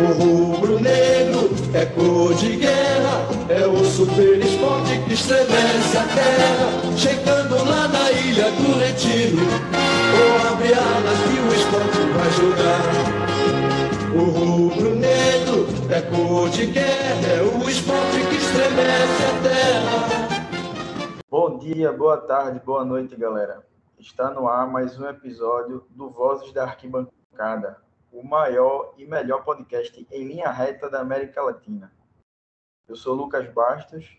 O rubro-negro é cor de guerra, é o super esporte que estremece a terra. Chegando lá na ilha do retiro, ou abre alas que o esporte vai jogar. O rubro-negro é cor de guerra, é o esporte que estremece a terra. Bom dia, boa tarde, boa noite, galera. Está no ar mais um episódio do Vozes da Arquibancada, o maior e melhor podcast em linha reta da América Latina. Eu sou Lucas Bastos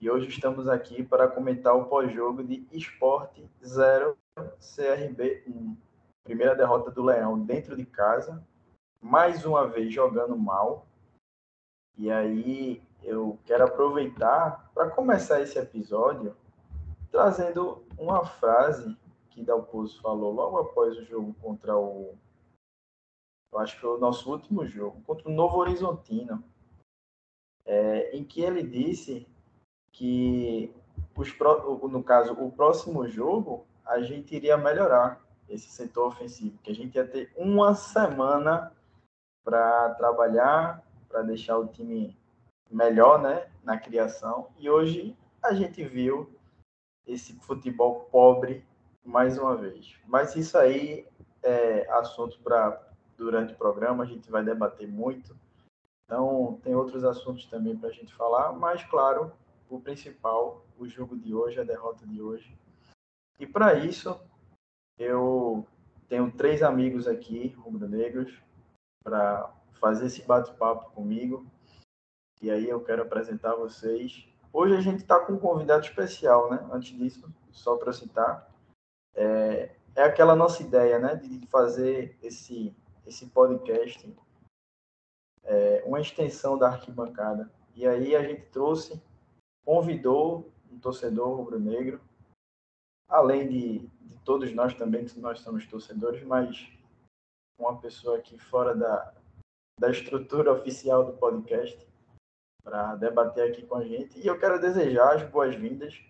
e hoje estamos aqui para comentar o pós-jogo de Esporte 0 CRB 1. Primeira derrota do Leão dentro de casa, mais uma vez jogando mal. E aí eu quero aproveitar para começar esse episódio trazendo uma frase que Dalpozo falou logo após o jogo contra o eu acho que foi o nosso último jogo, contra o Novo Horizontino, é, em que ele disse que, os, no caso, o próximo jogo, a gente iria melhorar esse setor ofensivo, que a gente ia ter uma semana para trabalhar, para deixar o time melhor né, na criação, e hoje a gente viu esse futebol pobre mais uma vez. Mas isso aí é assunto para durante o programa, a gente vai debater muito. Então, tem outros assuntos também para a gente falar, mas, claro, o principal, o jogo de hoje, a derrota de hoje. E para isso, eu tenho três amigos aqui, rubro-negros, para fazer esse bate-papo comigo. E aí eu quero apresentar vocês. Hoje a gente está com um convidado especial, né? Antes disso, só para citar, é, é aquela nossa ideia, né? De fazer esse esse podcast é uma extensão da arquibancada. E aí a gente trouxe, convidou um torcedor rubro-negro, além de, de todos nós também, que nós somos torcedores, mas uma pessoa aqui fora da, da estrutura oficial do podcast para debater aqui com a gente. E eu quero desejar as boas-vindas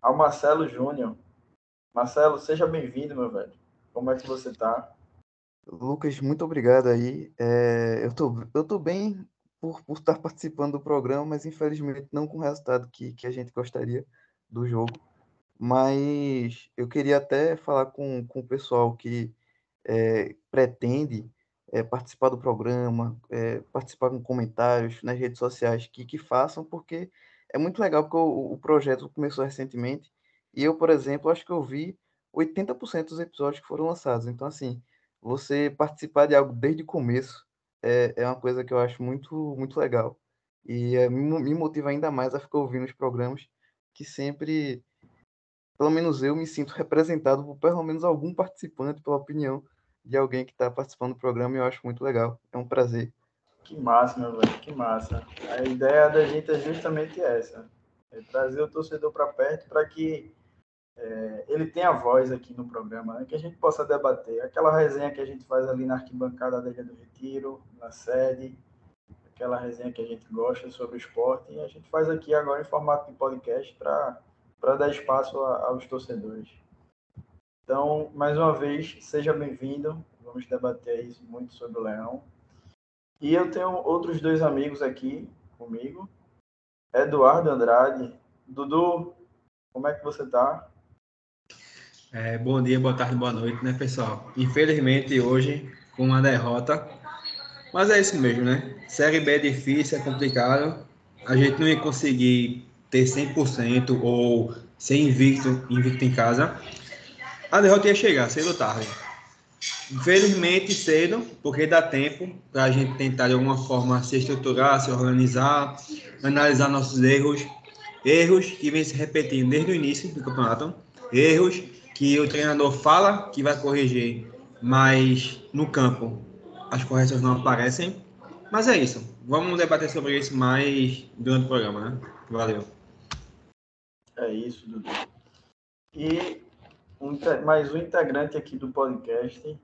ao Marcelo Júnior. Marcelo, seja bem-vindo, meu velho. Como é que você está? Lucas, muito obrigado aí. É, eu tô, eu tô bem por, por estar participando do programa, mas infelizmente não com o resultado que, que a gente gostaria do jogo. Mas eu queria até falar com, com o pessoal que é, pretende é, participar do programa, é, participar com comentários nas redes sociais, que, que façam, porque é muito legal, porque o, o projeto começou recentemente, e eu, por exemplo, acho que eu vi 80% dos episódios que foram lançados. Então, assim, você participar de algo desde o começo é, é uma coisa que eu acho muito, muito legal. E é, me motiva ainda mais a ficar ouvindo os programas que sempre, pelo menos eu, me sinto representado por pelo menos algum participante, pela opinião de alguém que está participando do programa e eu acho muito legal. É um prazer. Que massa, meu velho, que massa. A ideia da gente é justamente essa: é trazer o torcedor para perto para que é, ele tem a voz aqui no programa, né, que a gente possa debater. Aquela resenha que a gente faz ali na arquibancada da Ilha do Retiro, na sede, aquela resenha que a gente gosta sobre o esporte, e a gente faz aqui agora em formato de podcast para dar espaço a, aos torcedores. Então, mais uma vez, seja bem-vindo. Vamos debater isso muito sobre o Leão. E eu tenho outros dois amigos aqui comigo. Eduardo Andrade. Dudu, como é que você está? É, bom dia, boa tarde, boa noite, né, pessoal? Infelizmente, hoje, com uma derrota. Mas é isso mesmo, né? Série B é difícil, é complicado. A gente não ia conseguir ter 100% ou ser invicto, invicto em casa. A derrota ia chegar, cedo ou tarde. Infelizmente, cedo, porque dá tempo para a gente tentar de alguma forma se estruturar, se organizar, analisar nossos erros. Erros que vêm se repetindo desde o início do campeonato. Erros que o treinador fala que vai corrigir, mas no campo as correções não aparecem. Mas é isso. Vamos debater sobre isso mais durante o programa, né? Valeu. É isso, Dudu. E mais um integrante aqui do podcast.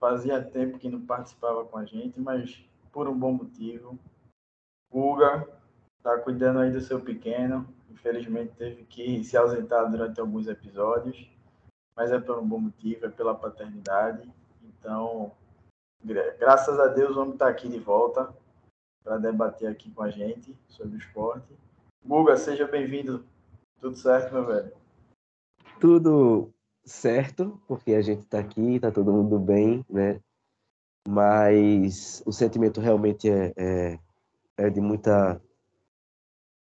Fazia tempo que não participava com a gente, mas por um bom motivo. Guga está cuidando aí do seu pequeno. Infelizmente teve que se ausentar durante alguns episódios mas é por um bom motivo, é pela paternidade. Então, Graças a Deus, vamos estar aqui de volta para debater aqui com a gente sobre o esporte. Guga, seja bem-vindo. Tudo certo, meu velho? Tudo certo, porque a gente está aqui, está todo mundo bem, né? Mas o sentimento realmente é, é, é de muita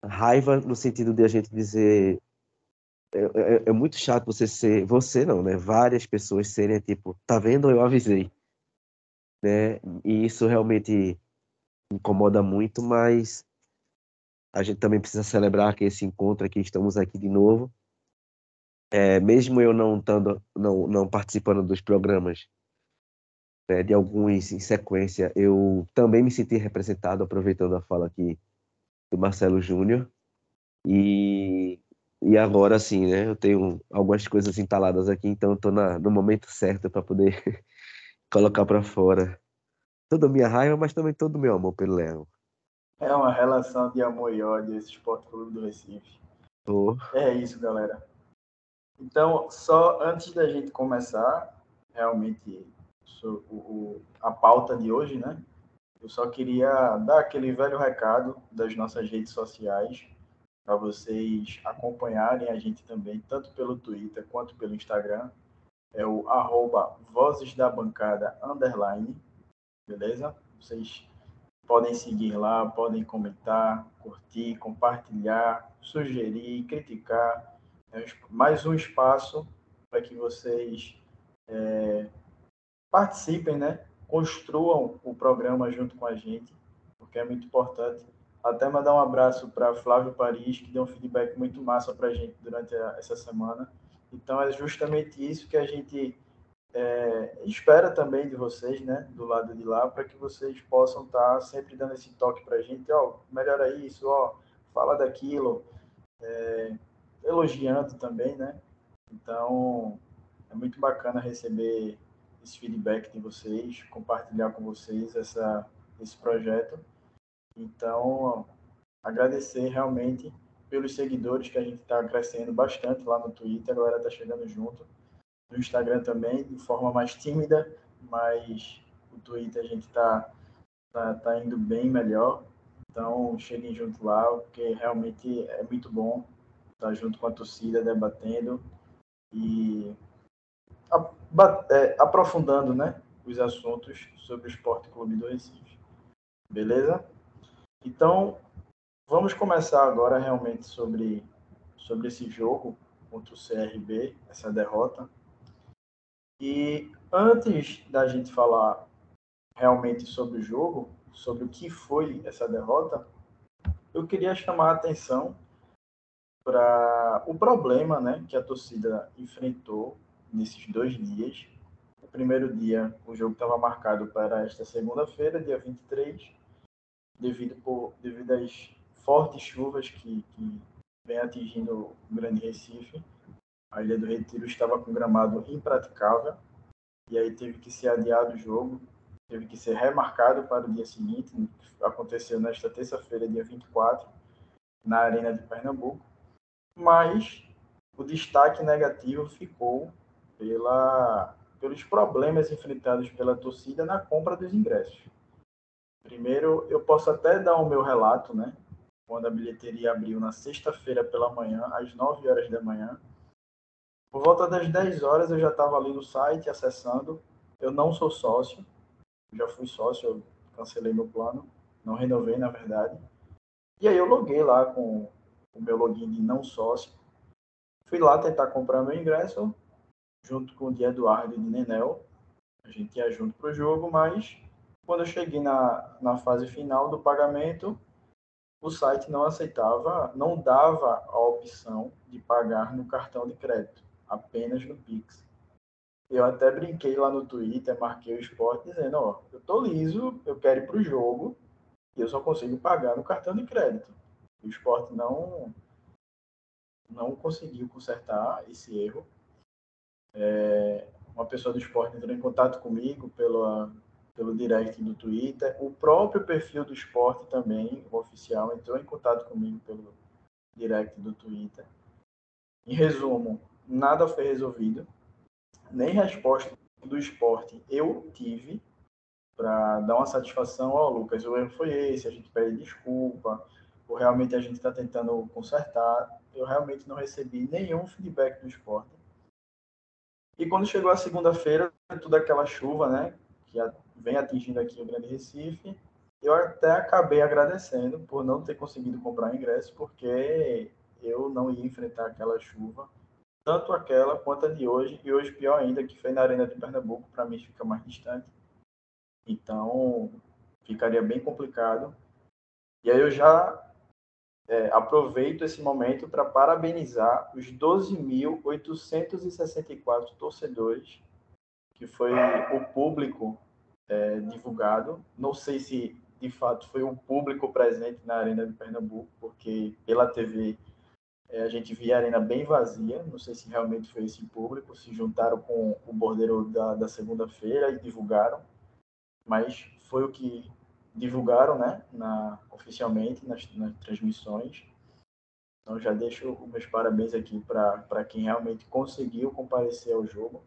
raiva no sentido de a gente dizer é, é, é, muito chato você ser você não né? Várias pessoas serem tipo tá vendo? Eu avisei né? E isso realmente incomoda muito mas a gente também precisa celebrar que esse encontro aqui estamos aqui de novo. É, mesmo eu não estando não não participando dos programas né, de alguns em sequência eu também me senti representado aproveitando a fala aqui do Marcelo Júnior. E, e agora sim, né? Eu tenho algumas coisas entaladas aqui, então estou no momento certo para poder colocar para fora toda a minha raiva, mas também todo o meu amor pelo Leão. É uma relação de amor e ódio esse Esporte Clube do Recife. Oh. É isso, galera. Então, só antes da gente começar, realmente, o, o, a pauta de hoje, né? Eu só queria dar aquele velho recado das nossas redes sociais para vocês acompanharem a gente também, tanto pelo Twitter quanto pelo Instagram. É o arroba Vozes da Bancada underline, beleza? Vocês podem seguir lá, podem comentar, curtir, compartilhar, sugerir, criticar. É mais um espaço para que vocês é, participem, né? construam o programa junto com a gente, porque é muito importante. Até mandar um abraço para Flávio Paris, que deu um feedback muito massa para a gente durante a, essa semana. Então, é justamente isso que a gente é, espera também de vocês, né, do lado de lá, para que vocês possam estar tá sempre dando esse toque para a gente, ó, melhora isso, ó, fala daquilo, é, elogiando também, né? Então, é muito bacana receber esse feedback de vocês, compartilhar com vocês essa, esse projeto. Então, agradecer realmente pelos seguidores que a gente está crescendo bastante lá no Twitter, a galera está chegando junto. No Instagram também, de forma mais tímida, mas o Twitter a gente está tá, tá indo bem melhor. Então, cheguem junto lá, porque realmente é muito bom estar junto com a torcida, debatendo e é, aprofundando né, os assuntos sobre o Esporte Clube do Recife. Beleza? Então, vamos começar agora realmente sobre, sobre esse jogo contra o CRB, essa derrota. E antes da gente falar realmente sobre o jogo, sobre o que foi essa derrota, eu queria chamar a atenção para o problema né, que a torcida enfrentou nesses dois dias. O primeiro dia, o jogo estava marcado para esta segunda-feira, dia 23, devido, por, devido às fortes chuvas que, que vem atingindo o Grande Recife. A Ilha do Retiro estava com gramado impraticável, e aí teve que ser adiado o jogo, teve que ser remarcado para o dia seguinte, aconteceu nesta terça-feira, dia 24, na Arena de Pernambuco. Mas o destaque negativo ficou pela, pelos problemas enfrentados pela torcida na compra dos ingressos. Primeiro, eu posso até dar o meu relato, né? Quando a bilheteria abriu na sexta-feira pela manhã, às 9 horas da manhã. Por volta das 10 horas eu já estava ali no site acessando. Eu não sou sócio, já fui sócio, eu cancelei meu plano, não renovei na verdade. E aí eu loguei lá com o meu login de não sócio. Fui lá tentar comprar meu ingresso, junto com o de Eduardo e de Nenel. A gente ia junto para o jogo, mas quando eu cheguei na, na fase final do pagamento, o site não aceitava, não dava a opção de pagar no cartão de crédito, apenas no Pix. Eu até brinquei lá no Twitter, marquei o esporte dizendo, ó, eu tô liso, eu quero ir para o jogo e eu só consigo pagar no cartão de crédito. O esporte não, não conseguiu consertar esse erro é, uma pessoa do esporte entrou em contato comigo pelo pelo direct do Twitter. O próprio perfil do esporte também, oficial, entrou em contato comigo pelo direct do Twitter. Em resumo, nada foi resolvido, nem resposta do esporte eu tive. para dar uma satisfação, ó, oh, Lucas, o erro foi esse, a gente pede desculpa, ou realmente a gente está tentando consertar. Eu realmente não recebi nenhum feedback do esporte. E quando chegou a segunda-feira, toda aquela chuva, né, que vem atingindo aqui o Grande Recife, eu até acabei agradecendo por não ter conseguido comprar ingresso, porque eu não ia enfrentar aquela chuva, tanto aquela quanto a de hoje, e hoje pior ainda, que foi na Arena de Pernambuco, para mim fica mais distante. Então, ficaria bem complicado. E aí eu já é, aproveito esse momento para parabenizar os 12.864 torcedores, que foi o público é, divulgado. Não sei se de fato foi o público presente na Arena de Pernambuco, porque pela TV é, a gente via a arena bem vazia. Não sei se realmente foi esse público, se juntaram com o bordeiro da, da segunda-feira e divulgaram, mas foi o que divulgaram, né, na, oficialmente nas, nas transmissões. Então já deixo meus parabéns aqui para quem realmente conseguiu comparecer ao jogo.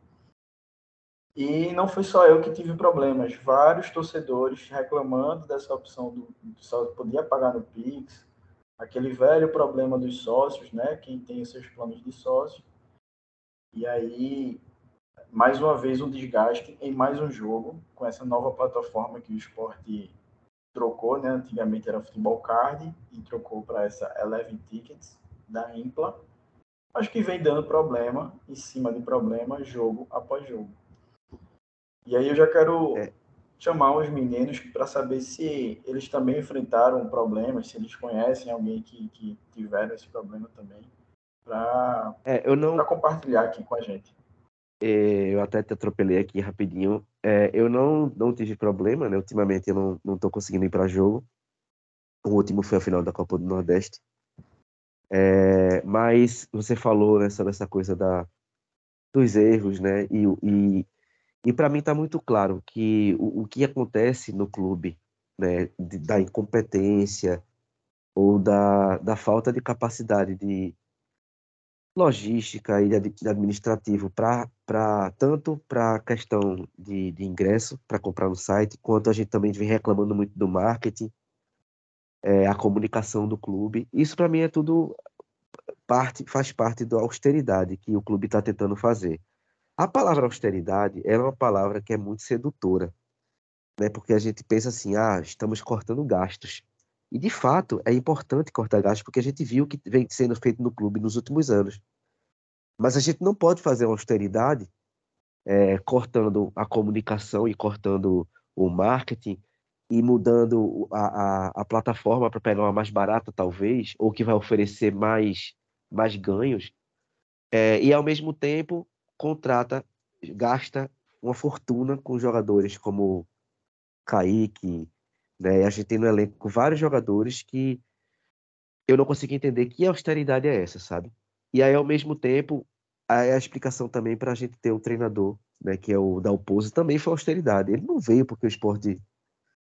E não foi só eu que tive problemas, vários torcedores reclamando dessa opção do, do só podia pagar no Pix, aquele velho problema dos sócios, né? Quem tem seus planos de sócio. E aí, mais uma vez, um desgaste em mais um jogo com essa nova plataforma que o esporte trocou, né? Antigamente era Futebol Card e trocou para essa Eleven Tickets da Impla. Acho que vem dando problema em cima de problema, jogo após jogo. E aí eu já quero é. chamar os meninos para saber se eles também enfrentaram problemas, se eles conhecem alguém que, que tiveram esse problema também, para é, não... compartilhar aqui com a gente. É, eu até te atropelei aqui rapidinho. É, eu não, não tive problema, né? Ultimamente eu não, não tô conseguindo ir para jogo. O último foi a final da Copa do Nordeste. É, mas você falou né, sobre essa coisa da, dos erros, né? E, e e para mim está muito claro que o, o, que acontece no clube, né, de, da incompetência ou da, da falta de capacidade de logística e de, administrativo para tanto para a questão de, de ingresso para comprar no site, quanto a gente também vem reclamando muito do marketing, é, a comunicação do clube. Isso para mim é tudo parte faz parte da austeridade que o clube está tentando fazer. A palavra austeridade é uma palavra que é muito sedutora, né? Porque a gente pensa assim, ah, estamos cortando gastos. E de fato é importante cortar gastos porque a gente viu o que vem sendo feito no clube nos últimos anos. Mas a gente não pode fazer uma austeridade é, cortando a comunicação e cortando o marketing e mudando a, a, a plataforma para pegar uma mais barata, talvez, ou que vai oferecer mais, mais ganhos, é, e ao mesmo tempo contrata, gasta uma fortuna com jogadores como Kaique, né? A gente tem no elenco vários jogadores que eu não consigo entender que austeridade é essa, sabe? E aí, ao mesmo tempo, a, explicação também para a gente ter um treinador, né, que é o Dalpozo, também foi austeridade. Ele não veio porque o esporte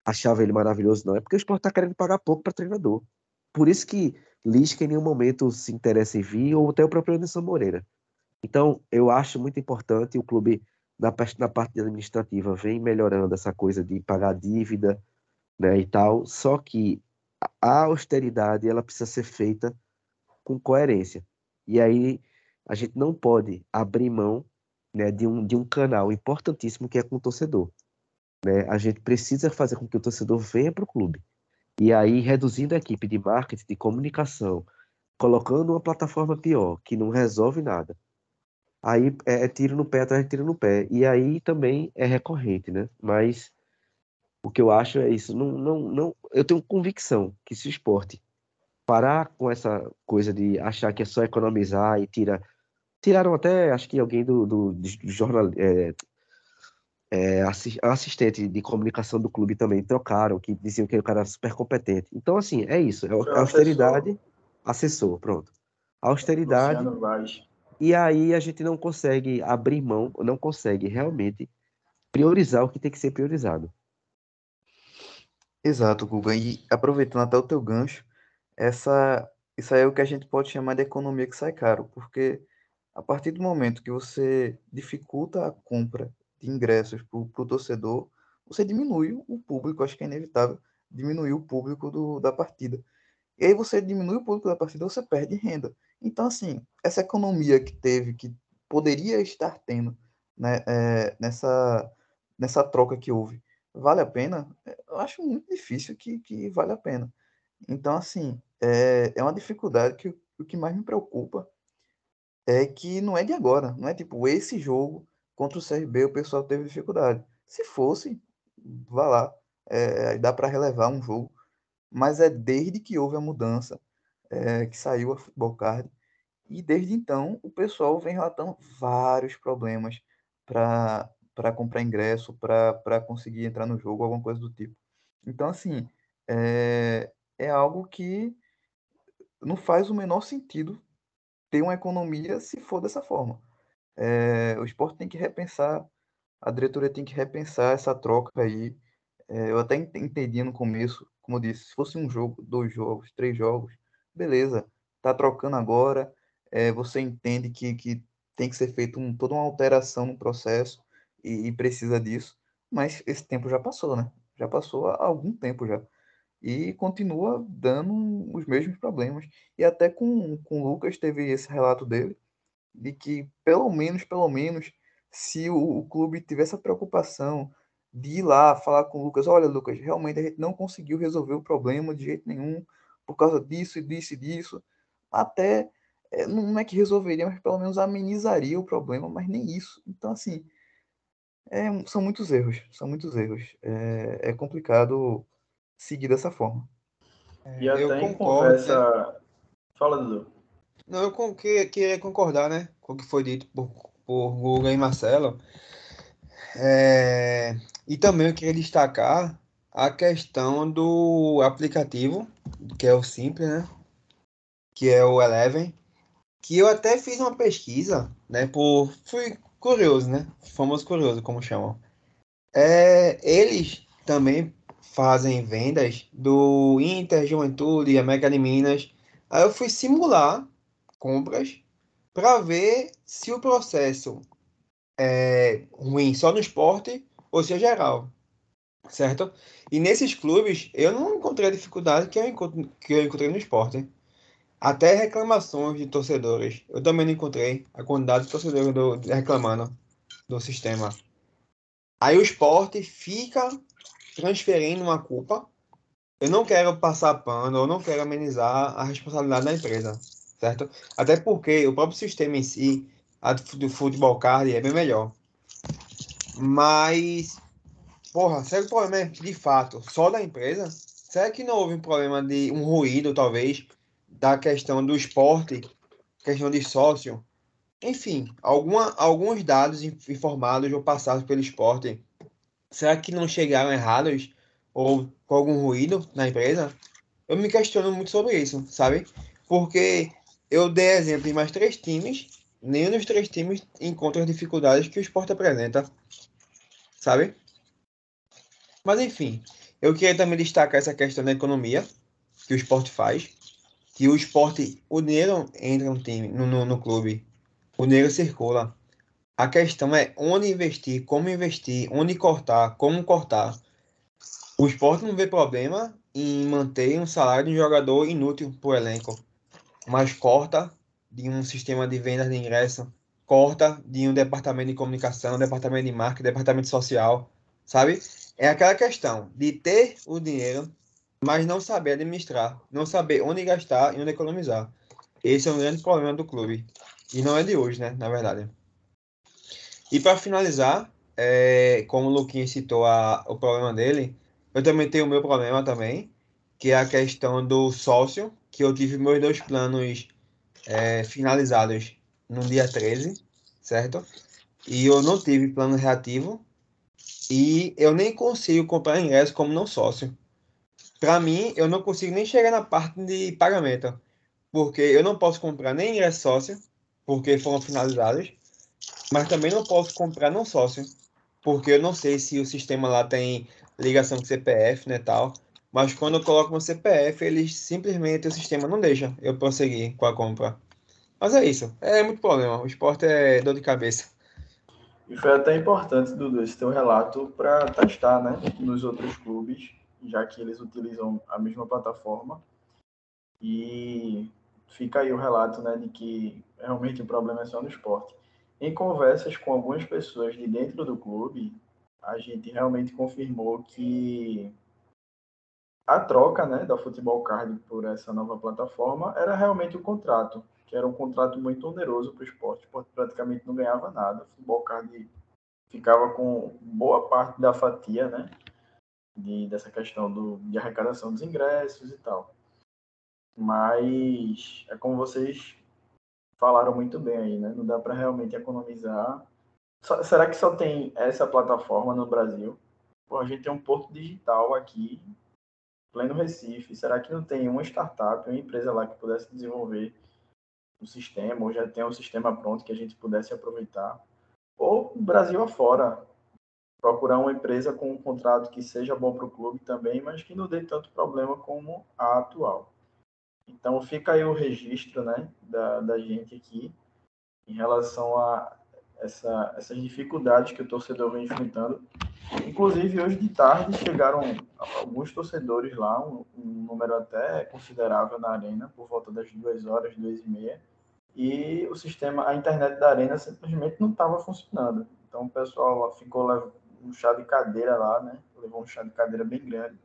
achava ele maravilhoso, não. É porque o esporte está querendo pagar pouco para treinador. Por isso que Lisca em nenhum momento se interessa em vir, ou até o próprio Anderson Moreira. Então, eu acho muito importante o clube, na, na parte administrativa, vem melhorando essa coisa de pagar dívida né, e tal, só que a austeridade ela precisa ser feita com coerência. E aí a gente não pode abrir mão né, de, um, de um canal importantíssimo que é com o torcedor. Né? A gente precisa fazer com que o torcedor venha para o clube. E aí, reduzindo a equipe de marketing, de comunicação, colocando uma plataforma pior, que não resolve nada, aí é, é tiro no pé atrás de tiro no pé. E aí também é recorrente, né? Mas o que eu acho é isso. Não, não, não, eu tenho convicção que se o esporte parar com essa coisa de achar que é só economizar e tira. Tiraram até, acho que alguém do, do, do jornal. É, é, assistente de comunicação do clube também trocaram, que diziam que o cara era super competente. Então, assim, é isso. É, é austeridade, assessor, pronto. Austeridade e aí a gente não consegue abrir mão, não consegue realmente priorizar o que tem que ser priorizado. Exato, Guga. E aproveitando até o teu gancho, essa, isso aí é o que a gente pode chamar de economia que sai caro, porque a partir do momento que você dificulta a compra de ingressos para o torcedor, você diminui o público, acho que é inevitável diminuir o público do, da partida. E aí você diminui o público da partida, você perde renda. Então, assim, essa economia que teve, que poderia estar tendo né, é, nessa, nessa troca que houve, vale a pena? Eu acho muito difícil que, que vale a pena. Então, assim, é, é uma dificuldade que o que mais me preocupa é que não é de agora, não é tipo esse jogo contra o CRB o pessoal teve dificuldade. Se fosse, vá lá, é, dá para relevar um jogo, mas é desde que houve a mudança é, que saiu a Futebol Card e desde então o pessoal vem relatando vários problemas para comprar ingresso, para conseguir entrar no jogo, alguma coisa do tipo. Então, assim, é, é algo que não faz o menor sentido ter uma economia se for dessa forma. É, o esporte tem que repensar, a diretoria tem que repensar essa troca aí. É, eu até entendi no começo, como eu disse, se fosse um jogo, dois jogos, três jogos, beleza, tá trocando agora, é, você entende que, que tem que ser feita um, toda uma alteração no processo e, e, precisa disso, mas esse tempo já passou, né? Já passou há algum tempo já e continua dando os mesmos problemas. E até com, com o Lucas teve esse relato dele, de que pelo menos, pelo menos, se o, o clube tivesse a preocupação de ir lá falar com o Lucas, olha, Lucas, realmente a gente não conseguiu resolver o problema de jeito nenhum, por causa disso e disso e disso, até é, não é que resolveria, mas pelo menos amenizaria o problema, mas nem isso. Então, assim, é, são muitos erros, são muitos erros. É, é complicado seguir dessa forma. É, e até eu em conversa. Né? Fala, Dudu. Não, eu queria concordar, né? Com o que foi dito por, por Guga e Marcelo. É, e também eu queria destacar a questão do aplicativo, que é o Simples, né? Que é o Eleven. Que eu até fiz uma pesquisa, né? Por. Fui curioso, né? Famoso curioso, como chamam. É, eles também fazem vendas do Inter, Juventude, América de Minas. Aí eu fui simular compras para ver se o processo é ruim só no esporte ou se é geral, certo? E nesses clubes eu não encontrei a dificuldade que eu, encontro, que eu encontrei no esporte. Até reclamações de torcedores. Eu também não encontrei a quantidade de torcedores do, reclamando do sistema. Aí o esporte fica transferindo uma culpa. Eu não quero passar pano, eu não quero amenizar a responsabilidade da empresa, certo? Até porque o próprio sistema em si, a do futebol card, é bem melhor. Mas, porra, será que o problema é de fato só da empresa? Será que não houve um problema de um ruído, talvez, da questão do esporte, questão de sócio? Enfim, alguma, alguns dados informados ou passados pelo esporte será que não chegaram errados ou com algum ruído na empresa? Eu me questiono muito sobre isso, sabe? Porque eu dei exemplo em mais três times, nenhum dos três times encontra as dificuldades que o esporte apresenta, sabe? Mas enfim, eu queria também destacar essa questão da economia que o esporte faz, que o esporte, o dinheiro entra no time, no, no, no clube, o dinheiro circula. A questão é onde investir, como investir, onde cortar, como cortar. O esporte não vê problema em manter um salário de um jogador inútil para o elenco, mas corta de um sistema de vendas de ingresso, corta de um departamento de comunicação, departamento de marketing, departamento social, sabe? É aquela questão de ter o dinheiro, mas não saber administrar, não saber onde gastar e onde economizar. Esse é um grande problema do clube. E não é de hoje, né? Na verdade. E para finalizar, é, como o Luquinha citou a, o problema dele, eu também tenho o meu problema também, que é a questão do sócio, que eu tive meus dois planos é, finalizados no dia 13, certo? E eu não tive plano reativo e eu nem consigo comprar ingresso como não sócio. Para mim, eu não consigo nem chegar na parte de pagamento, porque eu não posso comprar nem ingresso sócio, porque foram finalizados, mas também não posso comprar não sócio, porque eu não sei se o sistema lá tem ligação com CPF, né, tal. Mas quando eu coloco no CPF, eles simplesmente o sistema não deixa eu prosseguir com a compra. Mas é isso, é muito problema. O esporte é dor de cabeça. E foi até importante, Dudu, esse teu relato para testar, né, nos outros clubes, já que eles utilizam a mesma plataforma. E fica aí o relato, né, de que realmente o problema é só no esporte. Em conversas com algumas pessoas de dentro do clube, a gente realmente confirmou que a troca, né, da Futebol Card por essa nova plataforma era realmente o contrato que era um contrato muito oneroso para o esporte. Esporte praticamente não ganhava nada. O futebol card ficava com boa parte da fatia, né? De, dessa questão do, de arrecadação dos ingressos e tal. Mas é como vocês falaram muito bem aí, né? Não dá para realmente economizar. Só, será que só tem essa plataforma no Brasil? Pô, a gente tem um porto digital aqui, pleno Recife. Será que não tem uma startup, uma empresa lá que pudesse desenvolver um sistema, ou já tem um sistema pronto que a gente pudesse aproveitar. Ou Brasil afora, procurar uma empresa com um contrato que seja bom para o clube também, mas que não dê tanto problema como a atual. Então fica aí o registro né, da, da gente aqui em relação a essa, essas dificuldades que o torcedor vem enfrentando. Inclusive, hoje de tarde chegaram alguns torcedores lá, um, um número até considerável na arena, por volta das duas horas, duas e meia, e o sistema, a internet da arena simplesmente não estava funcionando. Então o pessoal ficou um chá de cadeira lá, né? Levou um chá de cadeira bem grande,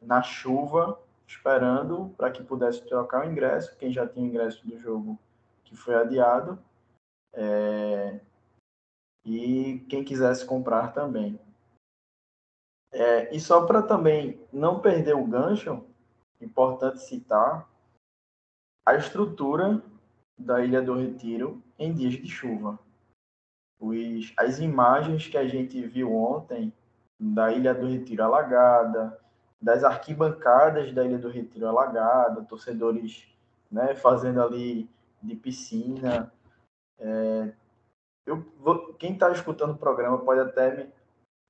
na chuva, esperando para que pudesse trocar o ingresso. Quem já tinha ingresso do jogo que foi adiado, é... e quem quisesse comprar também. É, e só para também não perder o gancho, importante citar a estrutura da Ilha do Retiro em dias de chuva. Os, as imagens que a gente viu ontem da Ilha do Retiro alagada, das arquibancadas da Ilha do Retiro alagada, torcedores né, fazendo ali de piscina. É, eu vou, quem está escutando o programa pode até me,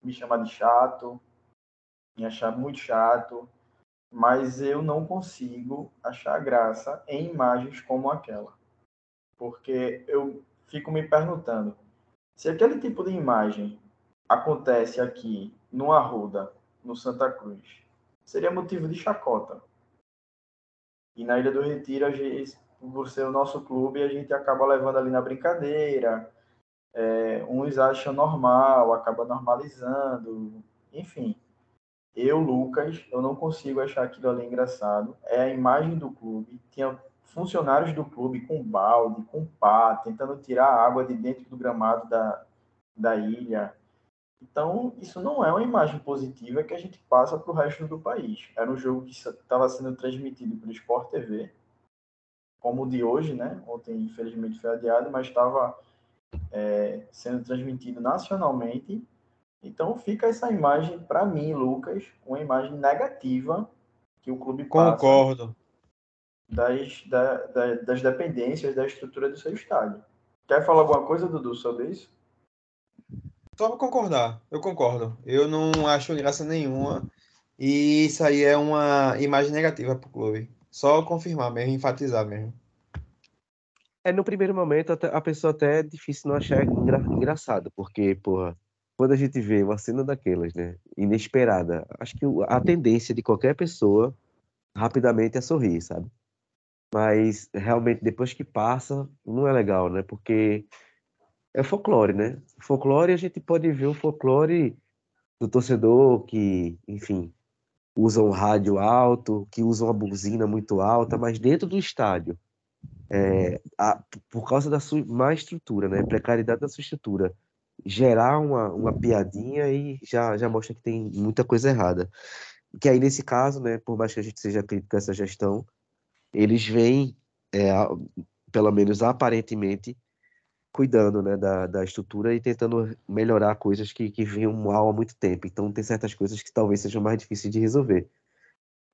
me chamar de chato, me achar muito chato, mas eu não consigo achar graça em imagens como aquela porque eu fico me perguntando se aquele tipo de imagem acontece aqui no Arruda, no Santa Cruz, seria motivo de chacota. E na Ilha do Retiro, a gente, por ser o nosso clube, a gente acaba levando ali na brincadeira. É, uns acham normal, acaba normalizando, enfim. Eu, Lucas, eu não consigo achar aquilo ali engraçado. É a imagem do clube. Tinha funcionários do clube com balde, com pá, tentando tirar a água de dentro do gramado da, da ilha. Então, isso não é uma imagem positiva que a gente passa para o resto do país. Era um jogo que estava sendo transmitido pelo Sport TV, como o de hoje, né? Ontem, infelizmente, foi adiado, mas estava é, sendo transmitido nacionalmente. Então, fica essa imagem, para mim, Lucas, uma imagem negativa que o clube passa. Concordo das, da, da, das dependências da estrutura do seu estádio. Quer falar alguma coisa, Dudu, sobre isso? Só para concordar, eu concordo. Eu não acho graça nenhuma. E isso aí é uma imagem negativa para o clube. Só confirmar mesmo, enfatizar mesmo. É, no primeiro momento, a pessoa até é difícil não achar engra engraçado, porque, porra, quando a gente vê uma cena daquelas, né, inesperada, acho que a tendência de qualquer pessoa rapidamente é sorrir, sabe? Mas realmente depois que passa, não é legal, né? Porque é folclore, né? Folclore a gente pode ver o folclore do torcedor que, enfim, usa um rádio alto, que usa uma buzina muito alta, mas dentro do estádio, é, a, por causa da sua má estrutura, né? Precariedade da sua estrutura, gerar uma, uma piadinha e já, já mostra que tem muita coisa errada. Que aí, nesse caso, né, por mais que a gente seja crítico a essa gestão, eles vêm, é, pelo menos aparentemente, cuidando né, da, da estrutura e tentando melhorar coisas que, que vinham mal há muito tempo. Então, tem certas coisas que talvez sejam mais difíceis de resolver.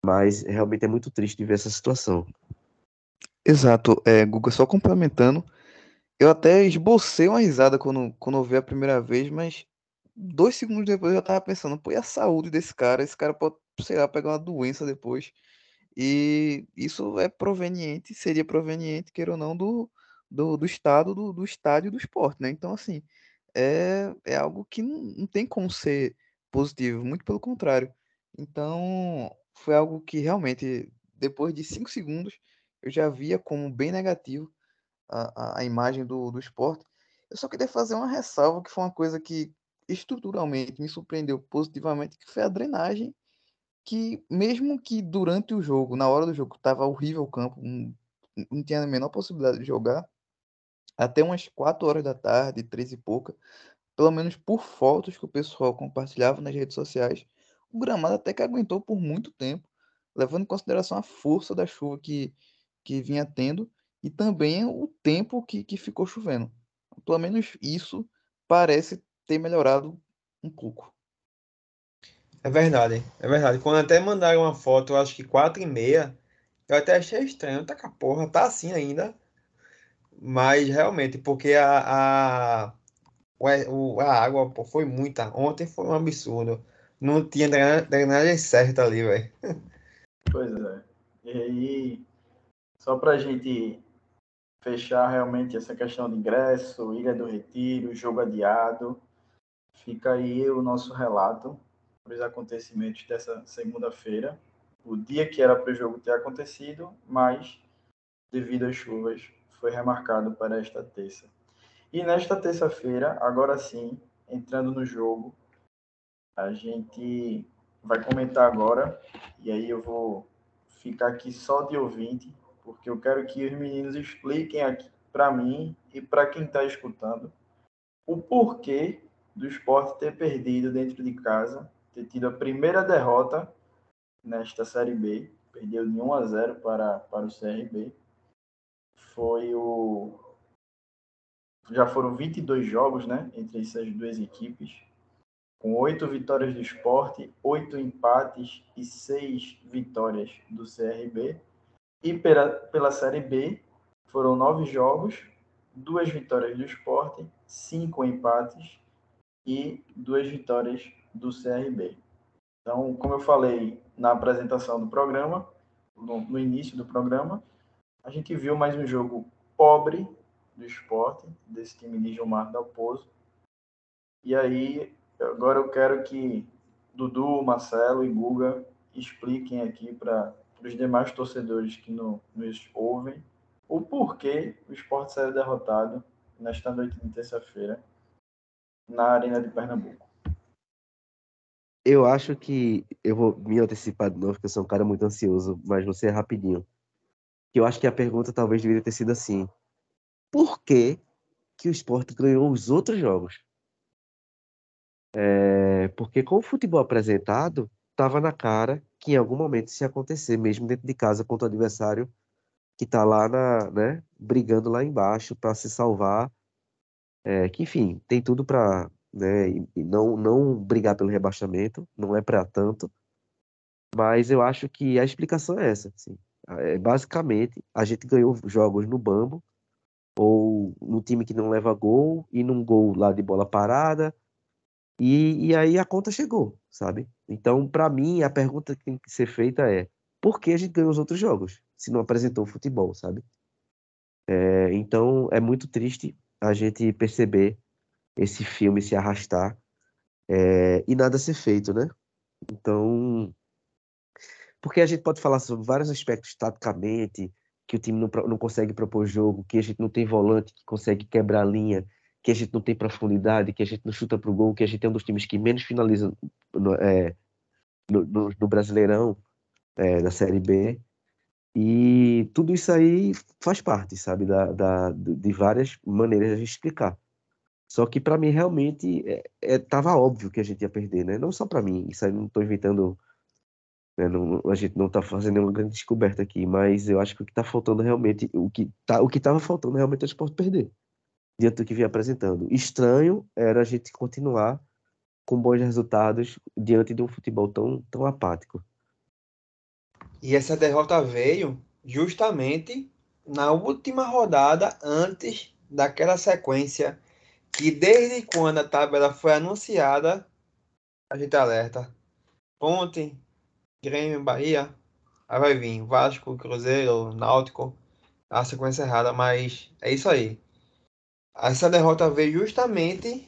Mas realmente é muito triste ver essa situação. Exato. É, Guga, só complementando, eu até esbocei uma risada quando, quando eu vi a primeira vez, mas dois segundos depois eu já tava pensando, pô, e a saúde desse cara? Esse cara pode, sei lá, pegar uma doença depois. E isso é proveniente, seria proveniente, queira ou não, do, do, do estado do, do estádio do esporte, né? Então, assim, é, é algo que não, não tem como ser positivo, muito pelo contrário. Então, foi algo que realmente, depois de cinco segundos, eu já via como bem negativo a, a, a imagem do, do esporte. Eu só queria fazer uma ressalva, que foi uma coisa que estruturalmente me surpreendeu positivamente, que foi a drenagem, que mesmo que durante o jogo, na hora do jogo, estava horrível o campo, não, não tinha a menor possibilidade de jogar, até umas 4 horas da tarde, três e pouca, pelo menos por fotos que o pessoal compartilhava nas redes sociais, o gramado até que aguentou por muito tempo, levando em consideração a força da chuva que, que vinha tendo e também o tempo que, que ficou chovendo. Pelo menos isso parece ter melhorado um pouco. É verdade, é verdade. Quando até mandaram uma foto, eu acho que 4 e meia, eu até achei estranho, tá com a porra, tá assim ainda. Mas realmente, porque a, a, a água pô, foi muita. Ontem foi um absurdo. Não tinha drenagem certa ali, velho. Pois é. E aí, só pra gente fechar realmente essa questão de ingresso, Ilha do Retiro, jogo adiado, fica aí o nosso relato os acontecimentos dessa segunda-feira, o dia que era para o jogo ter acontecido, mas devido às chuvas foi remarcado para esta terça. E nesta terça-feira, agora sim, entrando no jogo, a gente vai comentar agora, e aí eu vou ficar aqui só de ouvinte, porque eu quero que os meninos expliquem aqui para mim e para quem está escutando o porquê do esporte ter perdido dentro de casa ter tido a primeira derrota nesta Série B. Perdeu de 1 a 0 para, para o CRB. Foi o. Já foram 22 jogos né, entre essas duas equipes, com oito vitórias do esporte, oito empates e seis vitórias do CRB. E pela, pela Série B, foram nove jogos, duas vitórias do esporte, cinco empates e duas vitórias do CRB. Então, como eu falei na apresentação do programa, no, no início do programa, a gente viu mais um jogo pobre do esporte, desse time de Gilmar Dalpozo. E aí, agora eu quero que Dudu, Marcelo e Guga expliquem aqui para os demais torcedores que no, nos ouvem o porquê o esporte saiu derrotado nesta noite de terça-feira na Arena de Pernambuco. Eu acho que eu vou me antecipar de novo, porque eu sou um cara muito ansioso, mas vou ser rapidinho. Eu acho que a pergunta talvez deveria ter sido assim: por que, que o esporte ganhou os outros jogos? É, porque com o futebol apresentado, estava na cara que em algum momento se acontecer, mesmo dentro de casa contra o adversário que está lá na, né, brigando lá embaixo para se salvar, é, que enfim, tem tudo para né? E, e não, não brigar pelo rebaixamento, não é para tanto. Mas eu acho que a explicação é essa. Assim. É, basicamente, a gente ganhou jogos no bambo, ou no time que não leva gol, e num gol lá de bola parada, e, e aí a conta chegou, sabe? Então, para mim, a pergunta que tem que ser feita é: por que a gente ganhou os outros jogos, se não apresentou futebol, sabe? É, então, é muito triste a gente perceber esse filme se arrastar é, e nada ser feito, né? Então, porque a gente pode falar sobre vários aspectos taticamente, que o time não, não consegue propor jogo, que a gente não tem volante que consegue quebrar a linha, que a gente não tem profundidade, que a gente não chuta pro gol, que a gente é um dos times que menos finaliza no, é, no, no, no Brasileirão, é, da Série B. E tudo isso aí faz parte, sabe, da, da, de várias maneiras de explicar. Só que para mim realmente estava é, é, óbvio que a gente ia perder, né? Não só para mim, isso aí não estou inventando, né? não, a gente não está fazendo nenhuma grande descoberta aqui, mas eu acho que o que está faltando realmente, o que tá, o que estava faltando realmente é o esporte perder diante do que vinha apresentando. Estranho era a gente continuar com bons resultados diante de um futebol tão, tão apático. E essa derrota veio justamente na última rodada antes daquela sequência que desde quando a tabela foi anunciada, a gente alerta. Ponte, Grêmio, Bahia, aí vai vir Vasco, Cruzeiro, Náutico, a sequência errada, mas é isso aí. Essa derrota veio justamente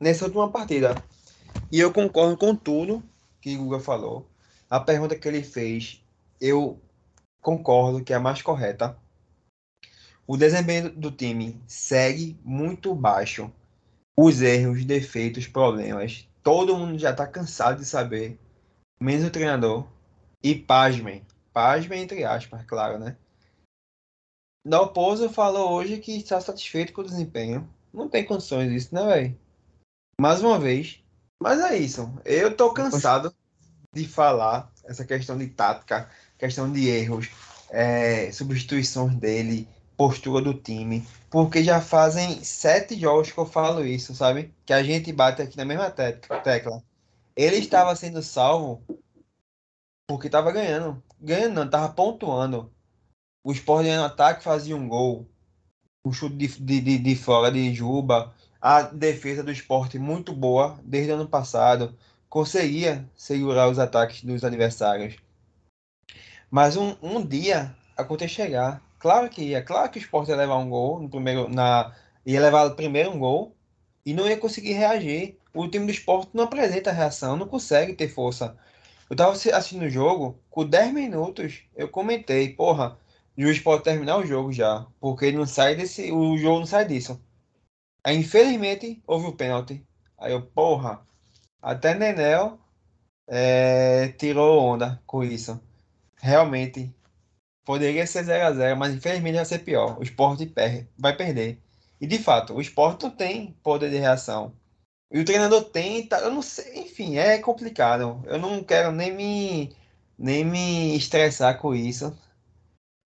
nessa última partida. E eu concordo com tudo que o Guga falou. A pergunta que ele fez, eu concordo que é a mais correta. O desempenho do time segue muito baixo. Os erros, defeitos, problemas, todo mundo já está cansado de saber, menos o treinador. E pasmem, pasmem entre aspas, claro, né? Dalpozo falou hoje que está satisfeito com o desempenho. Não tem condições disso, né, velho? Mais uma vez. Mas é isso. Eu tô cansado de falar essa questão de tática, questão de erros, é, substituições dele, postura do time, porque já fazem sete jogos que eu falo isso, sabe? Que a gente bate aqui na mesma tecla. Ele estava sendo salvo porque estava ganhando. Ganhando não, estava pontuando. O Sport no ataque fazia um gol. Um chute de, de, de, de fora de Juba. A defesa do esporte muito boa desde o ano passado. Conseguia segurar os ataques dos adversários. Mas um, um dia a conta chegar. Claro que ia. Claro que o Sport ia levar um gol no primeiro. Na, ia levar primeiro um gol e não ia conseguir reagir. O time do esporte não apresenta reação, não consegue ter força. Eu tava assistindo o jogo, com 10 minutos, eu comentei, porra, o juiz pode terminar o jogo já, porque não sai desse. O jogo não sai disso. Aí, infelizmente, houve o pênalti. Aí eu, porra, até Nenel é, tirou onda com isso. Realmente, Poderia ser 0x0, mas infelizmente vai ser pior. O esporte perde, vai perder. E de fato, o esporte não tem poder de reação. E o treinador tenta, eu não sei, enfim, é complicado. Eu não quero nem me, nem me estressar com isso.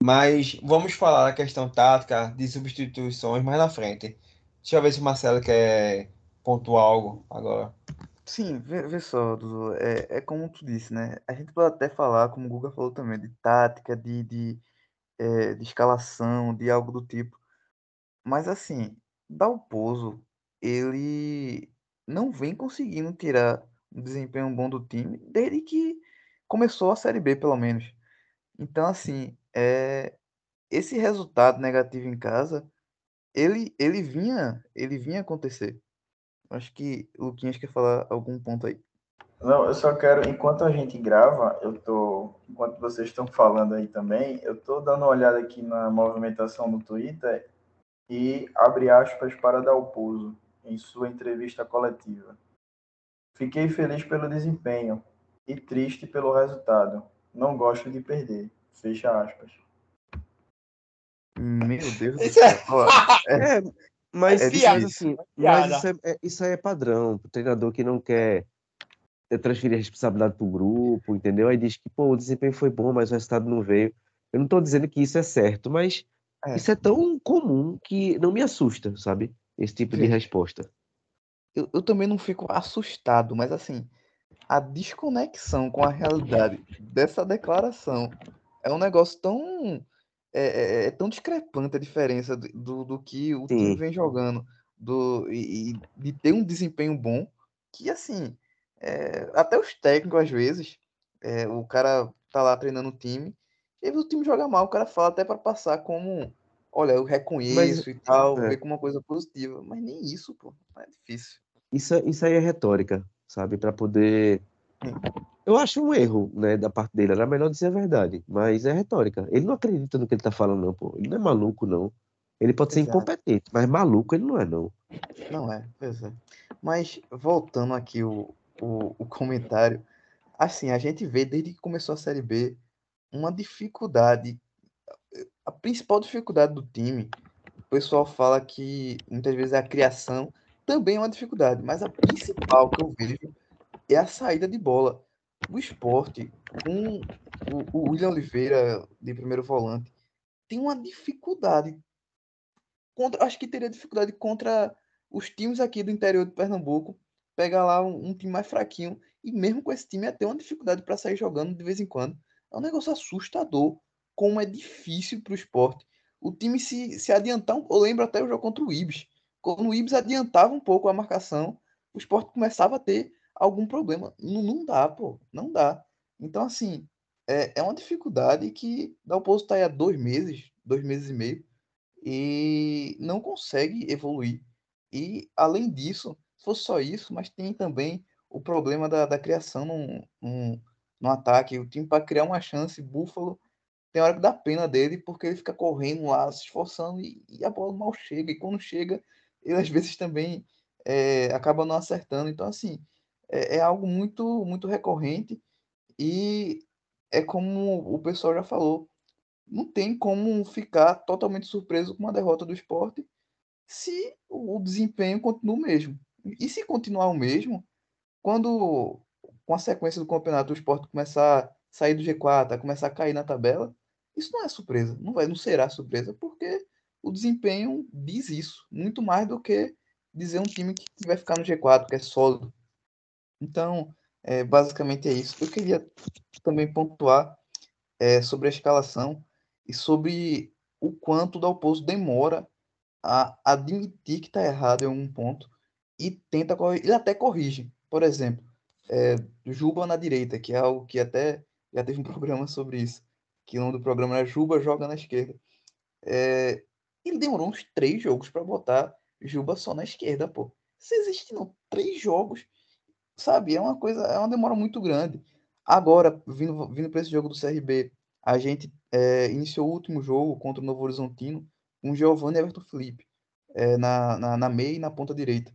Mas vamos falar da questão tática de substituições mais na frente. Deixa eu ver se o Marcelo quer pontuar algo agora. Sim, vê, vê só, Dudu, é, é como tu disse, né? A gente pode até falar, como o Guga falou também, de tática, de, de, é, de escalação, de algo do tipo. Mas assim, Dalpozo, ele não vem conseguindo tirar um desempenho bom do time desde que começou a Série B, pelo menos. Então, assim, é, esse resultado negativo em casa, ele, ele vinha, ele vinha acontecer. Acho que o Luquinhas quer falar algum ponto aí. Não, eu só quero, enquanto a gente grava, eu tô, enquanto vocês estão falando aí também, eu tô dando uma olhada aqui na movimentação no Twitter e abre aspas para Dalpozo em sua entrevista coletiva. Fiquei feliz pelo desempenho e triste pelo resultado. Não gosto de perder. Fecha aspas. Meu Deus do é céu. É, mas, É difícil. assim, Piada. mas isso, é, é- isso aí é padrão. O treinador que não quer é, transferir a responsabilidade para o grupo, entendeu? Aí diz que, pô, o desempenho foi bom, mas o resultado não veio. Eu não estou dizendo que isso é certo, mas É. isso é tão comum que não me assusta, sabe? Esse tipo de Sim. resposta. eu, eu também não fico assustado, mas assim, a desconexão com a realidade dessa declaração é um negócio tão. É, é- é tão discrepante a diferença do, do, do que o time Sim. vem jogando do, e, e de ter um desempenho bom, que assim, é, até os técnicos às vezes, é, o cara tá lá treinando o time, e o time joga mal, o cara fala até para passar como, olha, eu reconheço e tal, é. ver como uma coisa positiva, mas nem isso, pô, é difícil. Isso, é- isso aí é retórica, sabe? Para poder. Sim. Eu acho um erro, né, da parte dele. Era melhor dizer a verdade, mas é retórica. Ele não acredita no que ele tá falando, não, pô. Ele não é maluco, não. Ele pode ser Exato. incompetente, mas maluco ele não é, não. Não é, pois é. Mas voltando aqui o, o, o comentário, assim, a gente vê desde que começou a Série B uma dificuldade, a principal dificuldade do time, o pessoal fala que muitas vezes é a criação, também é uma dificuldade, mas a principal que eu vejo é a saída de bola. O esporte, com o, William Oliveira de primeiro volante, tem uma dificuldade contra, acho que teria dificuldade contra os times aqui do interior de Pernambuco, pegar lá um, um time mais fraquinho e mesmo com esse time ter uma dificuldade para sair jogando de vez em quando. É um negócio assustador como é difícil para o esporte. O time se, se adiantar, eu lembro até o jogo contra o Ibis. Quando o Ibis adiantava um pouco a marcação, o esporte começava a ter algum problema. Não, não dá, pô, não dá. Então, assim, é, é uma dificuldade que o posto está aí há dois meses, dois meses e meio, e não consegue evoluir. E, além disso, fosse só isso, mas tem também o problema da, da criação num, num, no ataque. O time, para criar uma chance, Buffalo tem hora que dá pena dele, porque ele fica correndo lá, se esforçando e, e a bola mal chega. E quando chega, ele às vezes também é, acaba não acertando. Então, assim, é, é, algo muito, muito recorrente e é como o pessoal já falou, não tem como ficar totalmente surpreso com uma derrota do esporte se o desempenho continua o mesmo. E se continuar o mesmo, quando com a sequência do campeonato o esporte começar a sair do G4, começar a cair na tabela, isso não é surpresa, não vai, não será surpresa, porque o desempenho diz isso, muito mais do que dizer um time que vai ficar no G4, que é sólido. Então, é, basicamente é isso. Eu queria também pontuar é, sobre a escalação e sobre o quanto o Dalpozo demora a admitir que está errado em um ponto e tenta corrigir, ele até corrige. Por exemplo, é, Juba na direita, que é algo que até já teve um programa sobre isso, que o nome do programa era Juba joga na esquerda. É, ele demorou uns três jogos para botar Juba só na esquerda, pô. Se existiram três jogos, sabe? É uma coisa, é uma demora muito grande. Agora, vindo, vindo para esse jogo do CRB, a gente é, iniciou o último jogo contra o Novo Horizontino com Giovanni Everton Felipe é, na, na, na meia e na ponta direita.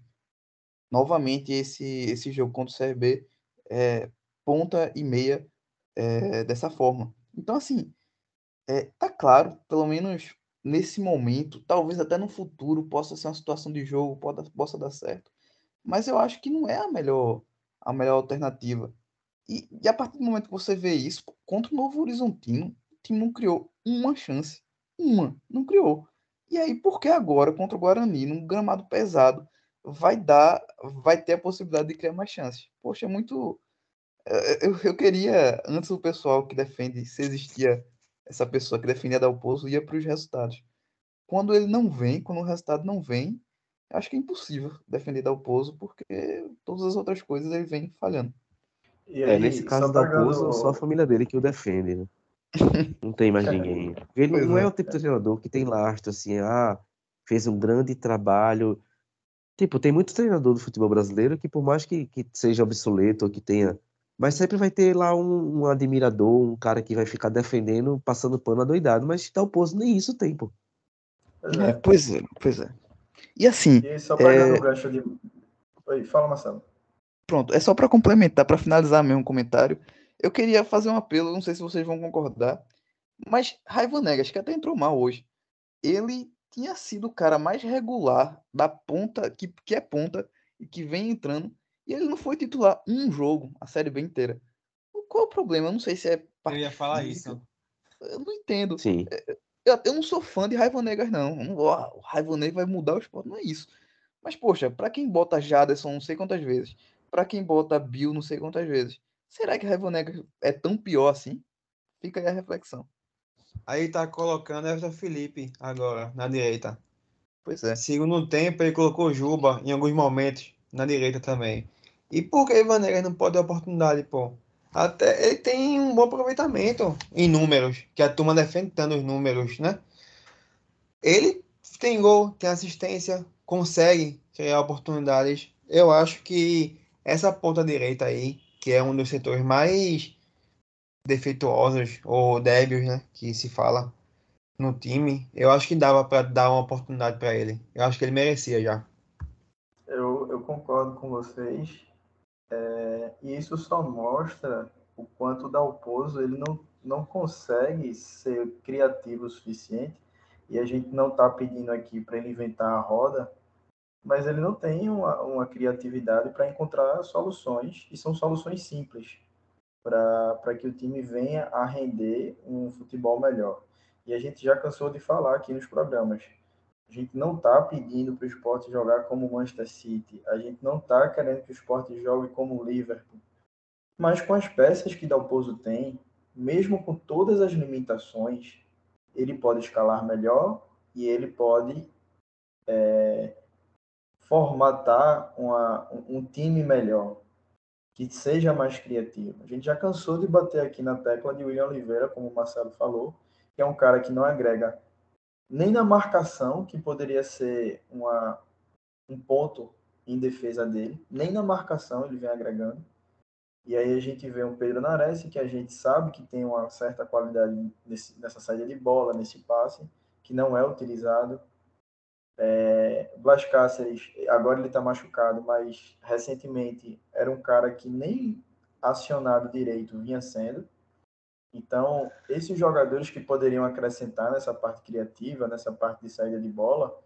Novamente, esse, esse jogo contra o CRB é ponta e meia é, dessa forma. Então, assim, é, tá claro, pelo menos nesse momento, talvez até no futuro possa ser uma situação de jogo, pode, possa dar certo. Mas eu acho que não é a melhor, a melhor alternativa. E, e a partir do momento que você vê isso, contra o Novo Horizontino, o time não criou uma chance. Uma, não criou. E aí, por que agora, contra o Guarani, num gramado pesado, vai dar, vai ter a possibilidade de criar mais chances? Poxa, é muito. Eh, eu, eu queria, antes o pessoal que defende, se existia essa pessoa que defendia dar o pouso, ia para os resultados. Quando ele não vem, quando o resultado não vem, acho que é impossível defender dar o pouso, porque todas as outras coisas ele vem falhando. Aí, é, nesse caso da pagando... só a família dele que o defende, né? Não tem mais ninguém. Ele pois não é. é o tipo de treinador que tem lastro, assim, ah, fez um grande trabalho. Tipo, tem muito treinador do futebol brasileiro que, por mais que, que seja obsoleto ou que tenha. Mas sempre vai ter lá um, um admirador, um cara que vai ficar defendendo, passando pano adoidado. Mas Dalpozo nem isso tem, pô. É, pois é, pois é. E assim. E só pegando é... o gancho de. Oi, fala, Marcelo. Pronto, é só para complementar, para finalizar mesmo o comentário. Eu queria fazer um apelo, não sei se vocês vão concordar, mas Raiva Negas, que até entrou mal hoje, ele tinha sido o cara mais regular da ponta, que, que é ponta e que vem entrando, e ele não foi titular um jogo, a Série B inteira. Qual é o problema? Eu não sei se é. Eu ia falar isso. Eu não entendo. Sim. Eu, eu não sou fã de Raiva Negas, não. não o Raiva Negas vai mudar o esporte, não é isso. Mas, poxa, para quem bota Jaderson não sei quantas vezes, para quem bota Bill não sei quantas vezes, Será que Raiva Negra é tão pior assim? Fica aí a reflexão. Aí tá colocando Everton Felipe agora, na direita. Pois é. Segundo tempo, ele colocou Juba em alguns momentos na direita também. E por que Ivan Negra não pode ter oportunidade, pô? Até ele tem um bom aproveitamento em números, que a turma defende tanto os números, né? Ele tem gol, tem assistência, consegue criar oportunidades. Eu acho que essa ponta direita aí que é um dos setores mais defeituosos ou débeis, né, que se fala no time, eu acho que dava para dar uma oportunidade para ele. Eu acho que ele merecia já. Eu, eu concordo com vocês. É, e isso só mostra o quanto o Dalpozo ele não, não consegue ser criativo o suficiente. E a gente não está pedindo aqui para ele inventar a roda, mas ele não tem uma, uma criatividade para encontrar soluções, e são soluções simples, para que o time venha a render um futebol melhor. E a gente já cansou de falar aqui nos programas. A gente não está pedindo para o esporte jogar como o Manchester City, a gente não está querendo que o esporte jogue como o Liverpool. Mas com as peças que Dalpozo tem, mesmo com todas as limitações, ele pode escalar melhor e ele pode é, formatar uma, um time melhor, que seja mais criativo. A gente já cansou de bater aqui na tecla de William Oliveira, como o Marcelo falou, que é um cara que não agrega nem na marcação, que poderia ser uma, um ponto em defesa dele, nem na marcação ele vem agregando. E aí a gente vê um Pedro Nares, que a gente sabe que tem uma certa qualidade nesse, nessa saída de bola, nesse passe, que não é utilizado. É, Blas Cáceres, agora ele está machucado, mas recentemente era um cara que nem acionado direito vinha sendo. Então, esses jogadores que poderiam acrescentar nessa parte criativa, nessa parte de saída de bola,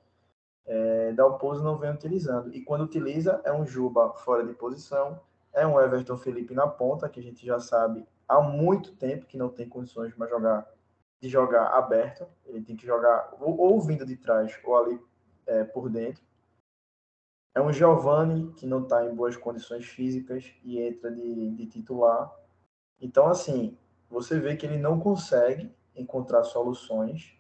é, Dalpozo não vem utilizando. E quando utiliza, é um Juba fora de posição, é um Everton Felipe na ponta, que a gente já sabe há muito tempo que não tem condições de jogar, de jogar aberto. Ele tem que jogar ou, ou vindo de trás ou ali é, por dentro. É um Giovani que não está em boas condições físicas e entra de, de titular. Então, assim, você vê que ele não consegue encontrar soluções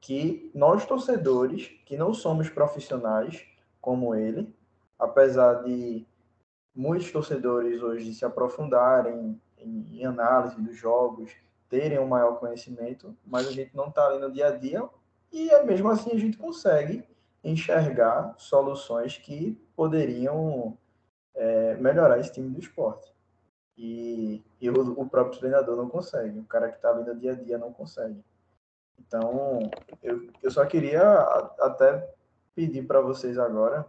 que nós torcedores, que não somos profissionais como ele, apesar de muitos torcedores hoje se aprofundarem em, em análise dos jogos, terem um maior conhecimento, mas a gente não está ali no dia a dia e é mesmo assim a gente consegue enxergar soluções que poderiam é, melhorar esse time do esporte. E, e o, o, próprio treinador não consegue, o cara que está ali no dia a dia não consegue. Então, eu, eu só queria até pedir para vocês agora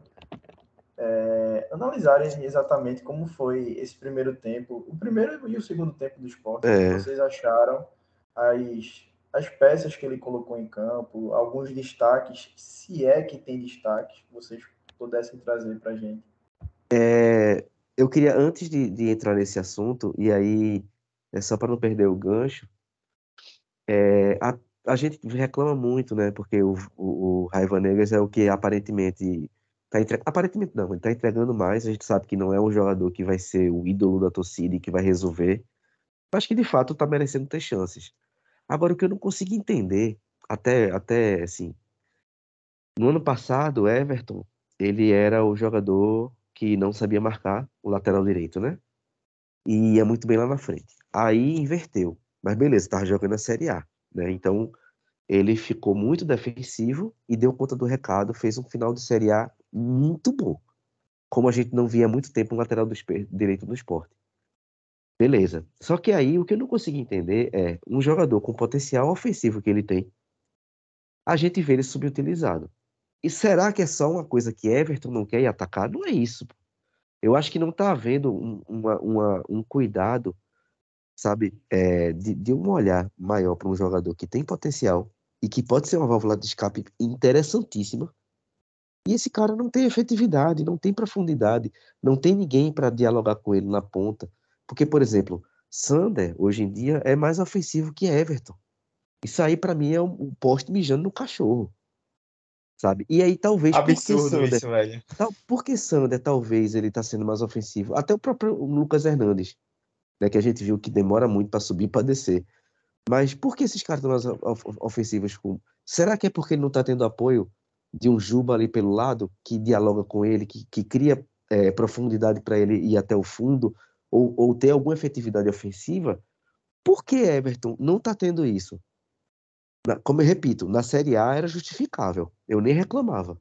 é, analisarem exatamente como foi esse primeiro tempo, o primeiro e o segundo tempo do esporte, é. que vocês acharam, as, as peças que ele colocou em campo, alguns destaques, se é que tem destaques, vocês pudessem trazer para a gente. É, eu queria, antes de, de, entrar nesse assunto, e aí, é só para não perder o gancho, é, a, a gente reclama muito, né? Porque o, o, o Raiva é o que aparentemente tá entre... aparentemente não, ele tá entregando mais. A gente sabe que não é um jogador que vai ser o ídolo da torcida e que vai resolver, mas que de fato tá merecendo ter chances. Agora, o que eu não consigo entender, até, até assim, no ano passado, Everton, ele era o jogador que não sabia marcar o lateral direito, né? E ia muito bem lá na frente. Aí inverteu. Mas beleza, tava jogando a Série A, né? Então, ele ficou muito defensivo e deu conta do recado, fez um final de Série A muito bom. Como a gente não via há muito tempo um lateral do direito do esporte. Beleza. Só que aí o que eu não consigo entender é um jogador com potencial ofensivo que ele tem, a gente vê ele subutilizado. E será que é só uma coisa que Everton não quer atacar? Não é isso. Eu acho que não está havendo um, uma, uma, um cuidado, sabe, é, de, de um olhar maior para um jogador que tem potencial e que pode ser uma válvula de escape interessantíssima. E esse cara não tem efetividade, não tem profundidade, não tem ninguém para dialogar com ele na ponta. Porque, por exemplo, Sander, hoje em dia, é mais ofensivo que Everton. Isso aí, para mim, é um poste mijando no cachorro. Sabe? E aí, talvez. Absurdo Sander, isso, velho. Tal, porque Sander, talvez, ele tá sendo mais ofensivo. Até o próprio Lucas Hernandes, né, que a gente viu que demora muito para subir para descer. Mas por que esses caras estão mais ofensivos? Com... Será que é porque ele não tá tendo apoio de um Juba ali pelo lado, que dialoga com ele, que, que cria é, profundidade para ele ir até o fundo? ou, ou ter alguma efetividade ofensiva, por que Everton não está tendo isso? Na, como eu repito, na Série A era justificável, eu nem reclamava.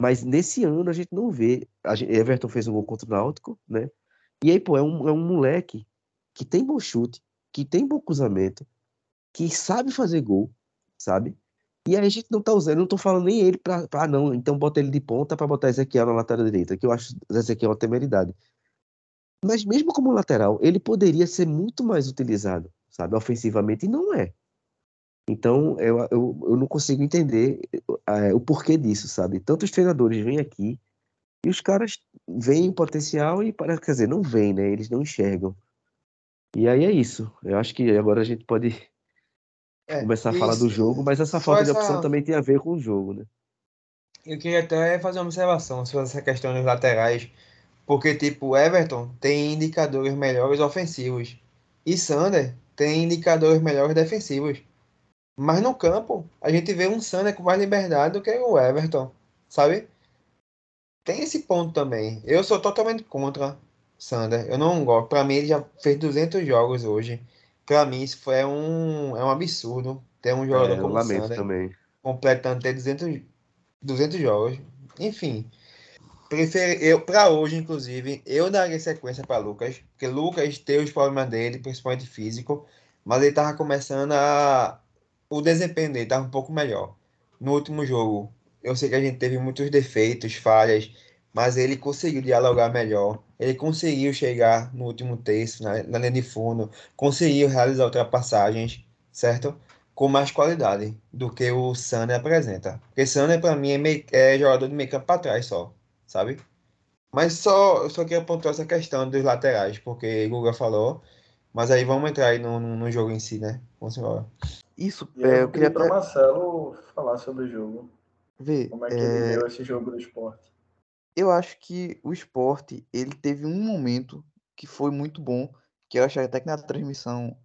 Mas nesse ano a gente não vê. Gente, Everton fez um gol contra o Náutico, né? E aí, pô, é um, é um moleque que tem bom chute, que tem bom cruzamento, que sabe fazer gol, sabe? E aí a gente não tá usando, não tô falando nem ele pra, pra ah, não, então bota ele de ponta para botar Ezequiel na lateral direita, que eu acho Ezequiel uma temeridade. Mas mesmo como lateral, ele poderia ser muito mais utilizado, sabe, ofensivamente, e não é. Então, eu, eu, eu não consigo entender é, o porquê disso, sabe? Tantos treinadores vêm aqui e os caras veem potencial e parece, quer dizer, não veem, né? Eles não enxergam. E aí é isso. Eu acho que agora a gente pode é, começar a falar do jogo, mas essa falta essa... de opção também tem a ver com o jogo, né? Eu queria até fazer uma observação sobre essa questão dos laterais porque, tipo, Everton tem indicadores melhores ofensivos. E Sander tem indicadores melhores defensivos. Mas no campo, a gente vê um Sander com mais liberdade do que o Everton, sabe? Tem esse ponto também. Eu sou totalmente contra Sander. Eu não gosto. Para mim, ele já fez 200 jogos hoje. Para mim, isso foi um, é um absurdo ter um jogador é, como Sander também. completando ter 200, 200 jogos. Enfim, preferi, eu para hoje, inclusive, eu daria sequência para Lucas, porque Lucas tem os problemas dele, principalmente físico, mas ele tava começando a o desempenho dele tava um pouco melhor. No último jogo, eu sei que a gente teve muitos defeitos, falhas, mas ele conseguiu dialogar melhor. Ele conseguiu chegar no último terço, na, na linha de fundo, conseguiu realizar ultrapassagens, certo? Com mais qualidade do que o Sander apresenta. Porque Sander, para mim, é, meio, é jogador de meio campo para trás só, sabe? Mas só, eu só queria pontuar essa questão dos laterais, porque o Guga falou. Mas aí vamos entrar aí no, no, no jogo em si, né? Vamos embora. Isso, E eu, é, eu queria para Marcelo falar sobre o jogo. ver. Como é que é, ele deu esse jogo do esporte? eu acho que o esporte ele teve um momento que foi muito bom, que eu achei até que na transmissão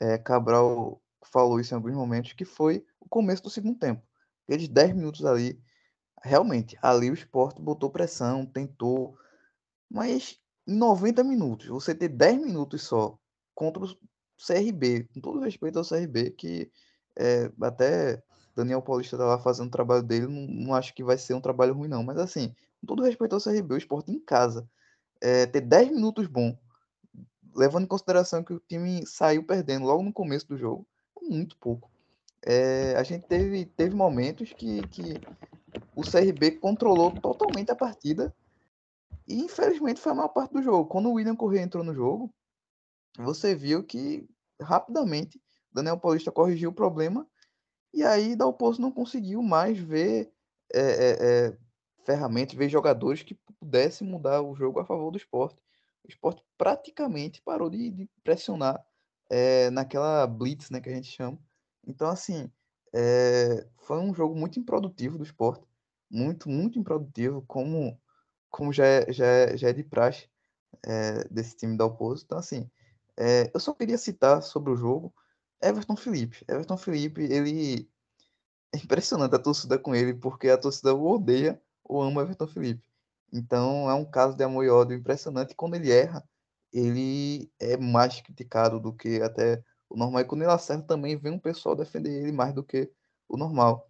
é, Cabral falou isso em alguns momentos, que foi o começo do segundo tempo. Aqueles 10 minutos ali, realmente, ali o esporte botou pressão, tentou, mas em 90 minutos, você ter 10 minutos só contra o CRB, com todo respeito ao CRB, que é, até Daniel Paulista tá lá fazendo o trabalho dele, não, não acho que vai ser um trabalho ruim, não. Mas assim, com todo respeito ao CRB, o esporte em casa, é, ter 10 minutos bom, levando em consideração que o time saiu perdendo logo no começo do jogo, é muito pouco. É, a gente teve, teve momentos que, que o CRB controlou totalmente a partida e infelizmente foi a maior parte do jogo. Quando o William Corrêa entrou no jogo, você viu que rapidamente Daniel Paulista corrigiu o problema e aí Dalpozo não conseguiu mais ver é, é, ferramentas, ver jogadores que pudessem mudar o jogo a favor do esporte. O esporte praticamente parou de, de pressionar é, naquela blitz né, que a gente chama. Então, assim, foi um jogo muito improdutivo do esporte. Muito, muito improdutivo, como, como já, é, já, é, já é de praxe desse time da Dalpozo. Então, assim, é, eu só queria citar sobre o jogo Everton Felipe. Everton Felipe, ele. É impressionante a torcida com ele, porque a torcida o odeia ou ama Everton Felipe. Então é um caso de amor e ódio impressionante. Quando ele erra, ele é mais criticado do que até o normal. E quando ele acerta, também vem um pessoal defender ele mais do que o normal.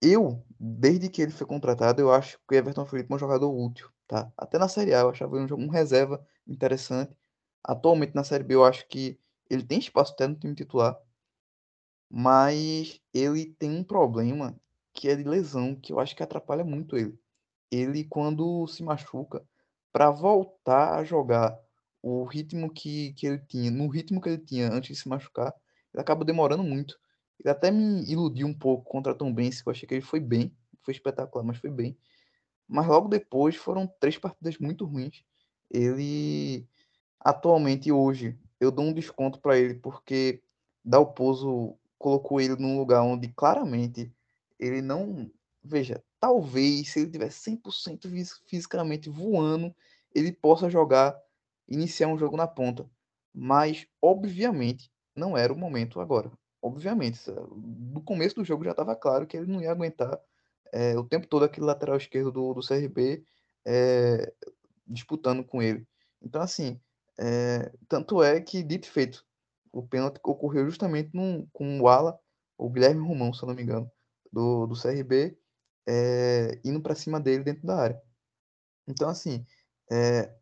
Eu, desde que ele foi contratado, eu acho que o Everton Felipe é um jogador útil, tá? Até na Série A eu achava ele um, um reserva interessante. Atualmente na Série B eu acho que ele tem espaço até no time titular, mas ele tem um problema que é de lesão, que eu acho que atrapalha muito ele. Ele, quando se machuca, para voltar a jogar o ritmo que, que ele tinha, no ritmo que ele tinha antes de se machucar, ele acaba demorando muito. Ele até me iludiu um pouco contra Tom Benz, que eu achei que ele foi bem, foi espetacular, mas foi bem. Mas logo depois foram três partidas muito ruins. Ele atualmente hoje eu dou um desconto para ele porque Dalpozo colocou ele num lugar onde claramente ele não, veja, talvez se ele tivesse 100% fis- fisicamente voando, ele possa jogar, iniciar um jogo na ponta. Mas obviamente não era o momento agora. Obviamente, no começo do jogo já estava claro que ele não ia aguentar é, o tempo todo aquele lateral esquerdo do, do CRB é, disputando com ele. Então, assim, é, tanto é que, dito feito, o pênalti ocorreu justamente num, com o Ala, o Guilherme Romão, se eu não me engano, do, do CRB, é, indo para cima dele dentro da área. Então, assim, é,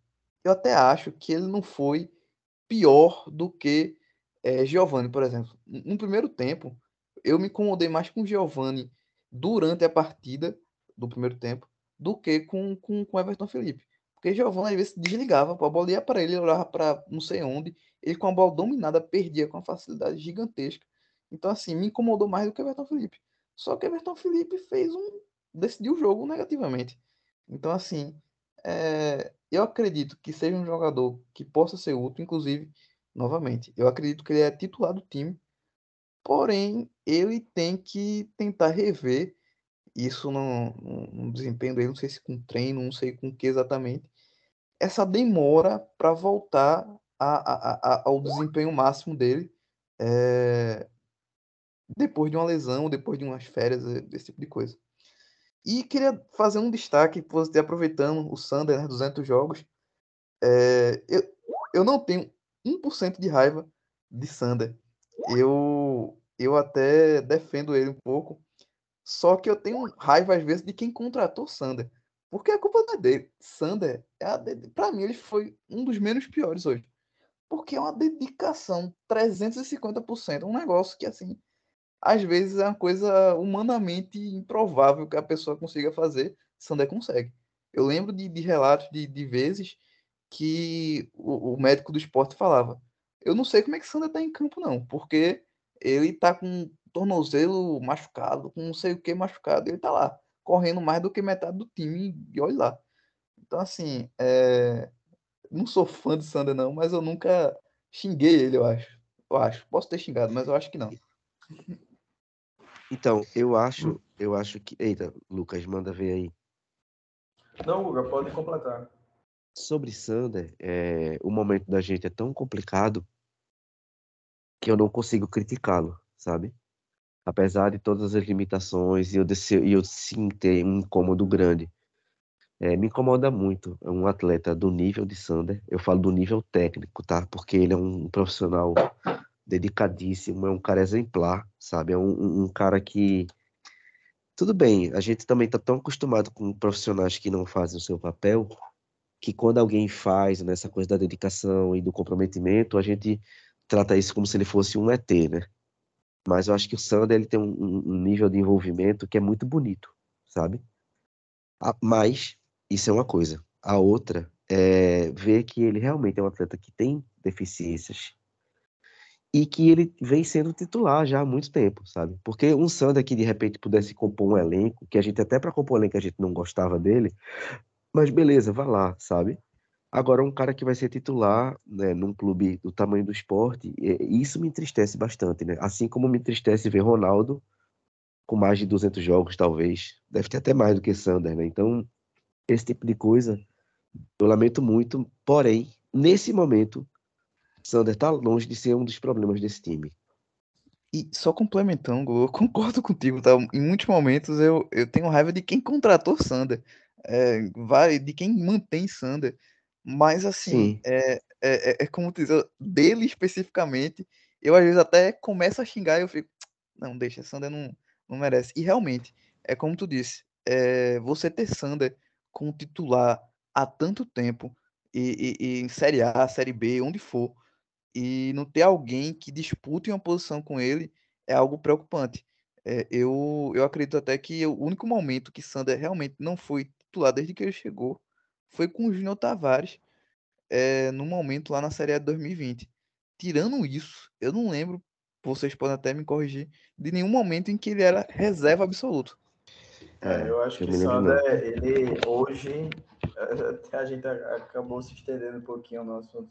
eu até acho que ele não foi pior do que é, Giovani, por exemplo. No primeiro tempo, eu me incomodei mais com Giovani durante a partida do primeiro tempo do que com, com, com Everton Felipe. Porque Giovani às vezes desligava, a bola ia para ele, ele olhava para não sei onde, ele com a bola dominada perdia com uma facilidade gigantesca. Então, assim, me incomodou mais do que Everton Felipe. Só que Everton Felipe fez um. decidiu o jogo negativamente. Então, assim, é, eu acredito que seja um jogador que possa ser útil, inclusive, novamente, eu acredito que ele é titular do time, porém, ele tem que tentar rever isso no, no, desempenho dele, não sei se com treino, não sei com que exatamente, essa demora para voltar a, a, a, ao desempenho máximo dele é, depois de uma lesão, depois de umas férias, eh, desse tipo de coisa. E queria fazer um destaque, aproveitando o Sander, né, 200 jogos. É, eu, eu não tenho 1% de raiva de Sander. Eu, eu até defendo ele um pouco. Só que eu tenho raiva, às vezes, de quem contratou Sander. Porque a culpa não é dele. Sander, é para mim, ele foi um dos menos piores hoje. Porque é uma dedicação 350%. Um negócio que, assim, às vezes é uma coisa humanamente improvável que a pessoa consiga fazer. Sander consegue. Eu lembro de, de relatos de, de vezes que o, o, médico do esporte falava: Eu não sei como é que Sander tá em campo, não, porque ele tá com tornozelo machucado, com não sei o que machucado, ele tá lá, correndo mais do que metade do time, e olha lá. Então, assim, é... não sou fã de Sander, não, mas eu nunca xinguei ele, eu acho. Eu acho. Posso ter xingado, mas eu acho que não. Então, eu acho, eu acho que. Eita, Lucas, manda ver aí. Não, Guga, pode completar. Sobre Sander, é, o momento da gente é tão complicado que eu não consigo criticá-lo, sabe? Apesar de todas as limitações e eu, eu sim ter um incômodo grande. É, me incomoda muito um atleta do nível de Sander. Eu falo do nível técnico, tá? Porque ele é um profissional dedicadíssimo, é um cara exemplar, sabe? É um, um cara que. Tudo bem, a gente também está tão acostumado com profissionais que não fazem o seu papel, que quando alguém faz nessa coisa da dedicação e do comprometimento, a gente trata isso como se ele fosse um ET, né? Mas eu acho que o Sander ele tem um, um nível de envolvimento que é muito bonito, sabe? mas isso é uma coisa. A outra é ver que ele realmente é um atleta que tem deficiências e que ele vem sendo titular já há muito tempo, sabe? Porque um Sander que de repente pudesse compor um elenco, que a gente até para compor um elenco a gente não gostava dele, mas beleza, vá lá, sabe? Agora, um cara que vai ser titular né, num clube do tamanho do esporte, isso me entristece bastante, né? Assim como me entristece ver Ronaldo com mais de 200 jogos, talvez. Deve ter até mais do que Sander, né? Então, esse tipo de coisa, eu lamento muito. Porém, nesse momento, Sander está longe de ser um dos problemas desse time. E só complementando, eu concordo contigo, tá? Em muitos momentos eu, eu tenho raiva de quem contratou Sander é, de quem mantém Sander. Mas assim, é, é, é, é, como dizer, dele especificamente, eu às vezes até começo a xingar e eu fico, não, deixa, Sander não, não merece. E realmente, é como tu disse, é, você ter Sander como titular há tanto tempo, e, e, e, em Série A, Série B, onde for, e não ter alguém que dispute uma posição com ele é algo preocupante. É, eu, eu acredito até que o único momento que Sander realmente não foi titular desde que ele chegou foi com o Júnior Tavares é, no momento lá na Série A de 2020. Tirando isso, eu não lembro, vocês podem até me corrigir, de nenhum momento em que ele era reserva absoluto. É, eu acho que Sander, ele hoje, até a gente acabou se estendendo um pouquinho no assunto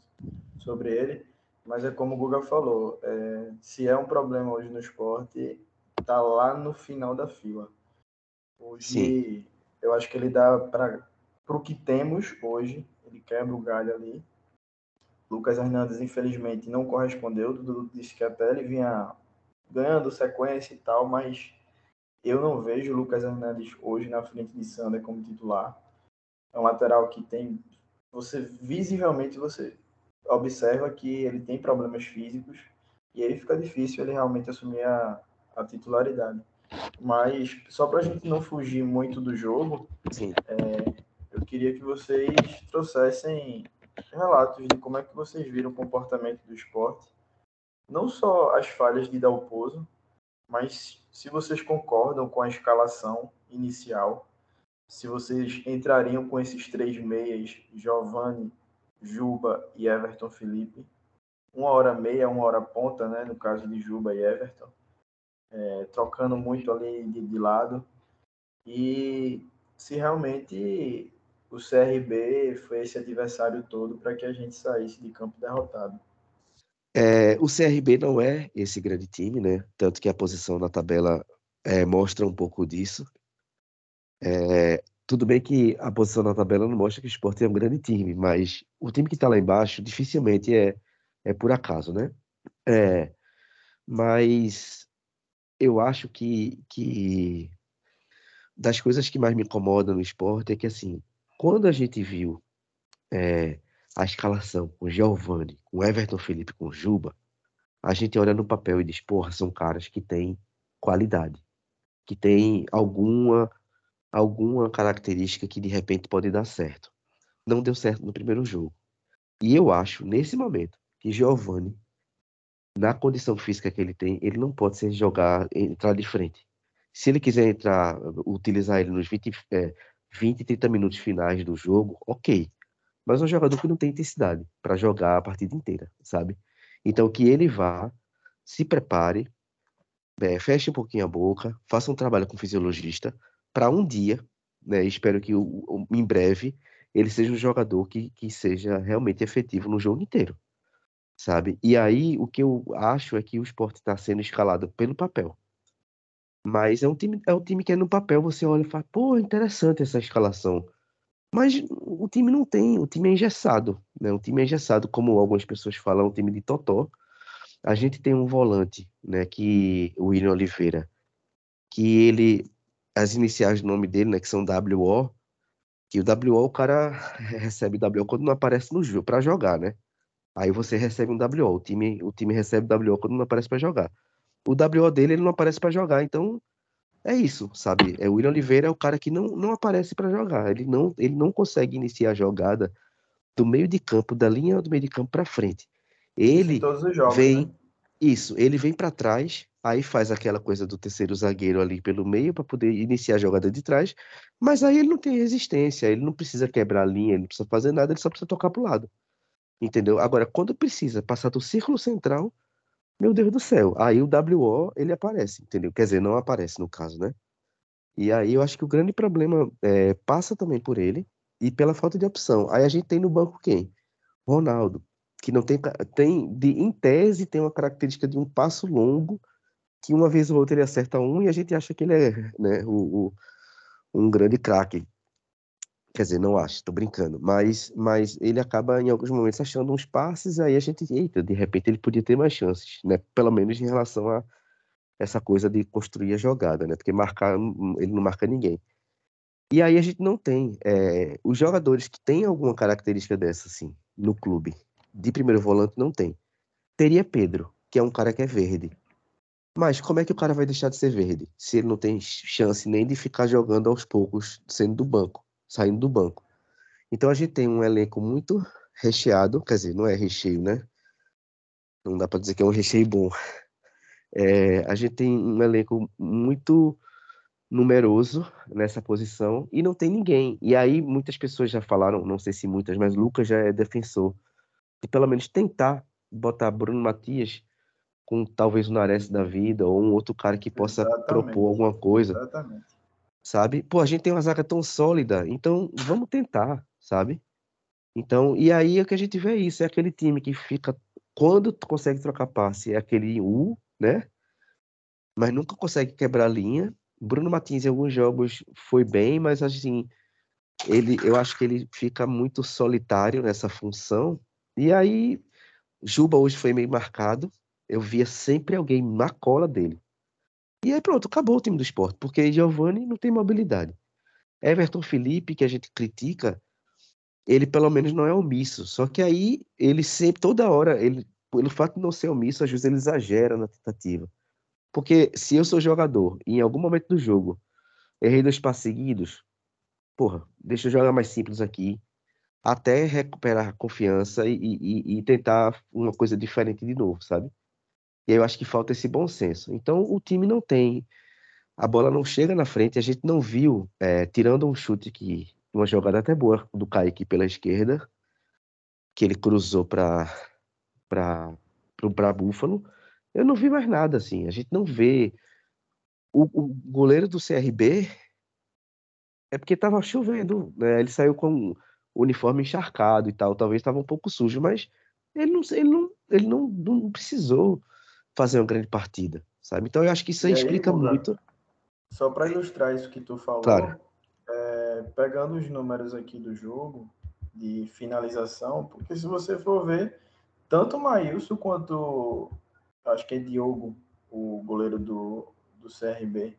sobre ele, mas é como o Guga falou, é, se é um problema hoje no esporte, tá lá no final da fila. Hoje, Sim eu acho que ele dá para o que temos hoje, ele quebra o galho ali. Lucas Hernandes, infelizmente, não correspondeu. Dudu disse que até ele vinha ganhando sequência e tal, mas eu não vejo o Lucas Hernandes hoje na frente de Sander como titular. É um lateral que tem. Você visivelmente você observa que ele tem problemas físicos e aí fica difícil ele realmente assumir a, a titularidade. Mas só para a gente não fugir muito do jogo, é, eu queria que vocês trouxessem relatos de como é que vocês viram o comportamento do esporte. Não só as falhas de Dalpozo, mas se vocês concordam com a escalação inicial, se vocês entrariam com esses três meias, Giovanni, Juba e Everton Felipe, uma hora meia, uma hora ponta, né, no caso de Juba e Everton, é, trocando muito ali de, de lado. E se realmente o CRB foi esse adversário todo para que a gente saísse de campo derrotado. É, o CRB não é esse grande time, né? Tanto que a posição na tabela é, mostra um pouco disso. É, tudo bem que a posição na tabela não mostra que o Sport é um grande time, mas o time que está lá embaixo dificilmente é, é por acaso, né? É, mas eu acho que, que das coisas que mais me incomodam no esporte é que, assim, quando a gente viu é, a escalação com Giovanni, com Everton Felipe, com Juba, a gente olha no papel e diz, porra, são caras que têm qualidade, que têm alguma alguma característica que de repente pode dar certo. Não deu certo no primeiro jogo. E eu acho, nesse momento, que Giovanni, na condição física que ele tem, ele não pode ser jogar, entrar de frente. Se ele quiser entrar, utilizar ele nos 20, é, 20 30 minutos finais do jogo, ok. Mas é um jogador que não tem intensidade para jogar a partida inteira, sabe? Então que ele vá, se prepare, é, feche um pouquinho a boca, faça um trabalho com o fisiologista, para um dia, né? Espero que o, em breve ele seja um jogador que, que seja realmente efetivo no jogo inteiro, sabe? E aí o que eu acho é que o esporte está sendo escalado pelo papel. Mas é um time, é um time que é no papel você olha e fala, pô, interessante essa escalação. Mas o time não tem, o time é engessado, né? O time é engessado, como algumas pessoas falam, um time de totó. A gente tem um volante, né, que o William Oliveira, que ele as iniciais do nome dele, né, que são WO, que o WO o cara recebe WO quando não aparece no jogo para jogar, né? Aí você recebe um WO, o time, o time recebe WO quando não aparece para jogar. O WO dele ele não aparece para jogar, então é isso, sabe? É o William Oliveira é o cara que não, não aparece para jogar, ele não ele não consegue iniciar a jogada do meio de campo, da linha do meio de campo para frente. Ele jogos, vem né? isso, ele vem para trás Aí faz aquela coisa do terceiro zagueiro ali pelo meio para poder iniciar a jogada de trás, mas aí ele não tem resistência, ele não precisa quebrar a linha, ele não precisa fazer nada, ele só precisa tocar para o lado. Entendeu? Agora, quando precisa passar do círculo central, meu Deus do céu, aí o WO ele aparece, entendeu? Quer dizer, não aparece no caso, né? E aí eu acho que o grande problema é, passa também por ele e pela falta de opção. Aí a gente tem no banco quem? Ronaldo, que não tem, tem de, em tese tem uma característica de um passo longo que uma vez ou outra ele acerta um e a gente acha que ele é né, o, o um grande craque. Quer dizer, não acho, tô brincando. Mas, mas ele acaba, em alguns momentos, achando uns passes, aí a gente, eita, de repente ele podia ter mais chances, né? Pelo menos em relação a essa coisa de construir a jogada, né? Porque marcar, ele não marca ninguém. E aí a gente não tem. É, os jogadores que têm alguma característica dessa, assim, no clube, de primeiro volante, não tem. Teria Pedro, que é um cara que é verde. Mas como é que o cara vai deixar de ser verde se ele não tem chance nem de ficar jogando aos poucos, sendo do banco, saindo do banco? Então a gente tem um elenco muito recheado, quer dizer, não é recheio, né? Não dá para dizer que é um recheio bom. É, a gente tem um elenco muito numeroso nessa posição e não tem ninguém. E aí muitas pessoas já falaram, não sei se muitas, mas Lucas já é defensor de pelo menos tentar botar Bruno Matias com talvez o Nares da vida ou um outro cara que possa Exatamente. propor alguma coisa. Exatamente. Sabe? Pô, a gente tem uma zaga tão sólida, então vamos tentar, sabe? Então, e aí é que a gente vê isso, é aquele time que fica quando consegue trocar passe, é aquele U, né? Mas nunca consegue quebrar a linha. Bruno Martins em alguns jogos foi bem, mas assim, ele, eu acho que ele fica muito solitário nessa função. E aí, Juba hoje foi meio marcado, eu via sempre alguém na cola dele. E aí pronto, acabou o time do esporte, porque Giovanni não tem mobilidade. Everton Felipe, que a gente critica, ele pelo menos não é omisso. Só que aí ele sempre, toda hora, ele, pelo fato de não ser omisso, às vezes ele exagera na tentativa. Porque se eu sou jogador e em algum momento do jogo errei dois passos seguidos, porra, deixa eu jogar mais simples aqui, até recuperar a confiança e, e, e tentar uma coisa diferente de novo, sabe? E eu acho que falta esse bom senso. Então o time não tem, a bola não chega na frente, a gente não viu, é, tirando um chute que, uma jogada até boa do Kaique pela esquerda, que ele cruzou para para Búfalo, eu não vi mais nada assim. A gente não vê o, o goleiro do CRB é porque estava chovendo, né? Ele saiu com o uniforme encharcado e tal, talvez estava um pouco sujo, mas ele não, ele não, ele não, não precisou fazer uma grande partida, sabe? Então eu acho que isso aí, explica muito. Só para ilustrar isso que tu falou, claro. é, pegando os números aqui do jogo de finalização, porque se você for ver, tanto o Maílson quanto acho que é Diogo, o goleiro do, do CRB,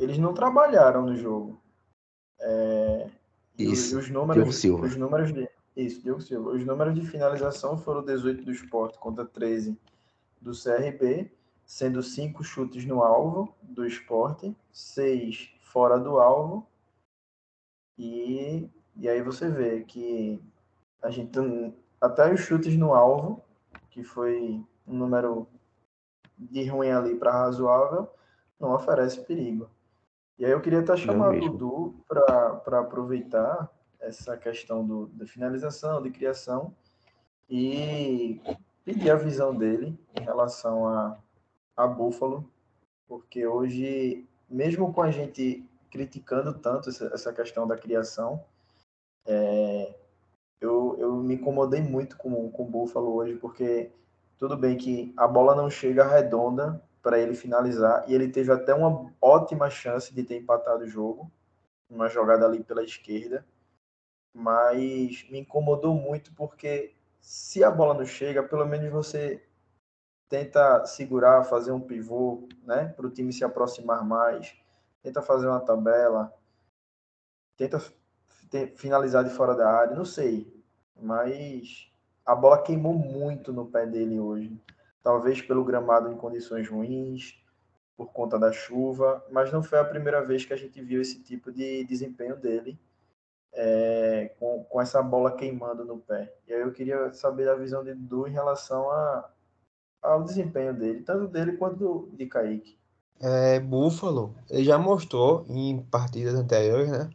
eles não trabalharam no jogo. É, isso, os, os números, Silva. Os números de, isso, Diogo Silva. Os números de finalização foram 18 do esporte contra 13 do CRB, sendo cinco chutes no alvo do esporte, seis fora do alvo E, e aí você vê que a gente até os chutes no alvo, que foi um número de ruim ali para razoável, não oferece perigo. E aí eu queria estar chamando o Dudu para aproveitar essa questão do, da finalização, de criação, e pedir a visão dele em relação a, a Buffalo, porque hoje, mesmo com a gente criticando tanto essa, essa questão da criação, é, eu, eu me incomodei muito com, com o Buffalo hoje, porque tudo bem que a bola não chega redonda para ele finalizar, e ele teve até uma ótima chance de ter empatado o jogo, uma jogada ali pela esquerda, mas me incomodou muito porque se a bola não chega, pelo menos você tenta segurar, fazer um pivô, né, para o time se aproximar mais, tenta fazer uma tabela, tenta finalizar de fora da área, não sei, mas a bola queimou muito no pé dele hoje, talvez pelo gramado em condições ruins, por conta da chuva, mas não foi a primeira vez que a gente viu esse tipo de desempenho dele é, com, com essa bola queimando no pé. E aí eu queria saber a visão de Dudu em relação a, ao desempenho dele, tanto dele quanto de Kaique. É, Buffalo, ele já mostrou em partidas anteriores, né?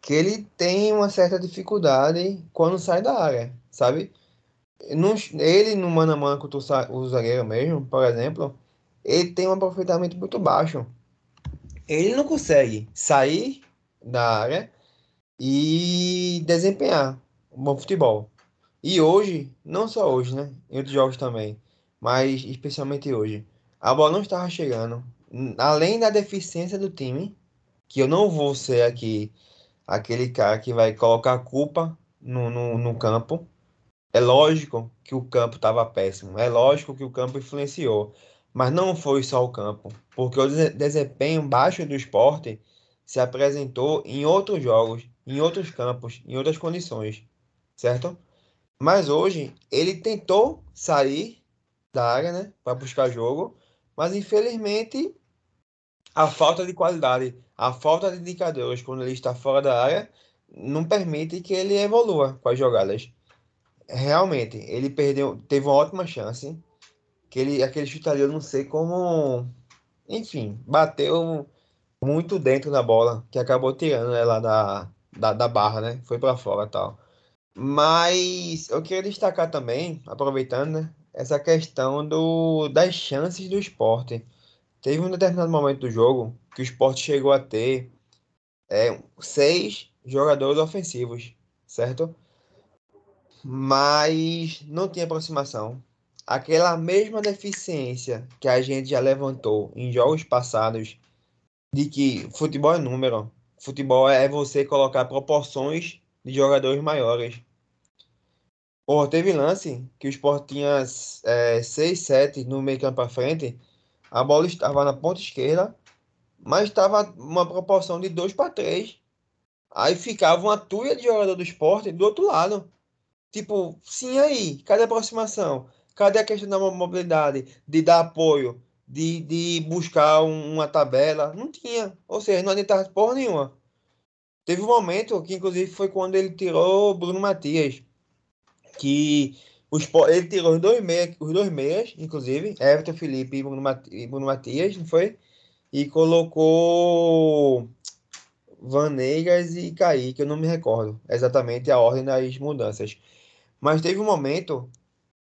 Que ele tem uma certa dificuldade quando sai da área, sabe? ele no mano a mano contra o zagueiro mesmo, por exemplo, ele tem um aproveitamento muito baixo. Ele não consegue sair da área e desempenhar um bom futebol. E hoje, não só hoje, né? Em outros jogos também, mas especialmente hoje, a bola não estava chegando. Além da deficiência do time, que eu não vou ser aqui aquele cara que vai colocar a culpa no, no, no campo. É lógico que o campo estava péssimo, é lógico que o campo influenciou, mas não foi só o campo, porque o desempenho baixo do esporte se apresentou em outros jogos em outros campos, em outras condições, certo? Mas hoje ele tentou sair da área, né, para buscar jogo, mas infelizmente a falta de qualidade, a falta de indicadores quando ele está fora da área não permite que ele evolua com as jogadas. Realmente, ele perdeu, teve uma ótima chance, que ele aquele chute ali, eu não sei como, enfim, bateu muito dentro da bola, que acabou tirando ela da da, da barra, né? Foi para fora tal. Mas eu queria destacar também, aproveitando, né, essa questão do, das chances do esporte. Teve um determinado momento do jogo que o esporte chegou a ter é, seis jogadores ofensivos, certo? Mas não tinha aproximação. Aquela mesma deficiência que a gente já levantou em jogos passados de que futebol é número, Futebol é você colocar proporções de jogadores maiores. Porra, teve lance que o Sport tinha 6, é, 7 no meio campo para frente. A bola estava na ponta esquerda, mas estava uma proporção de 2 para 3. Aí ficava uma tuia de jogador do esporte do outro lado. Tipo, sim aí, cadê a aproximação? Cadê a questão da mobilidade, de dar apoio? De, de buscar uma tabela. Não tinha. Ou seja, não adiantava porra nenhuma. Teve um momento que, inclusive, foi quando ele tirou Bruno Matias. Que os, ele tirou os dois, meias, os dois meias, inclusive, Everton Felipe e Bruno, Matias, Bruno Matias, não foi? E colocou Vanegas e Kaique, eu não me recordo exatamente a ordem das mudanças. Mas teve um momento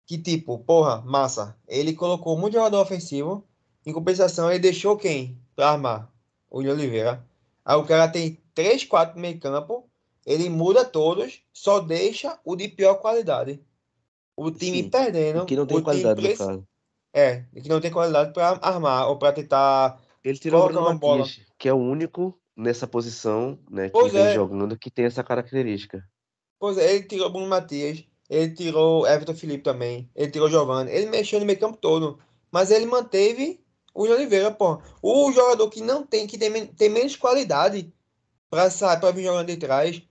que, tipo, porra, massa, ele colocou muito jogador ofensivo, em compensação, ele deixou quem para armar? O de Oliveira. Aí o cara tem 3, 4 no meio campo, ele muda todos, só deixa o de pior qualidade. O time Sim, perdendo. Que não tem qualidade, preci... no É, que não tem qualidade para armar ou para tentar. Ele tirou o Bruno bola. que é o único nessa posição, né, que pois vem é. jogando, que tem essa característica. Pois é, ele tirou o Bruno Matias, ele tirou Everton Felipe também, ele tirou Giovanni, ele mexeu no meio campo todo, mas ele manteve o Oliveira, pô. O jogador que não tem, que tem, tem menos qualidade para sair, para vir jogando de trás.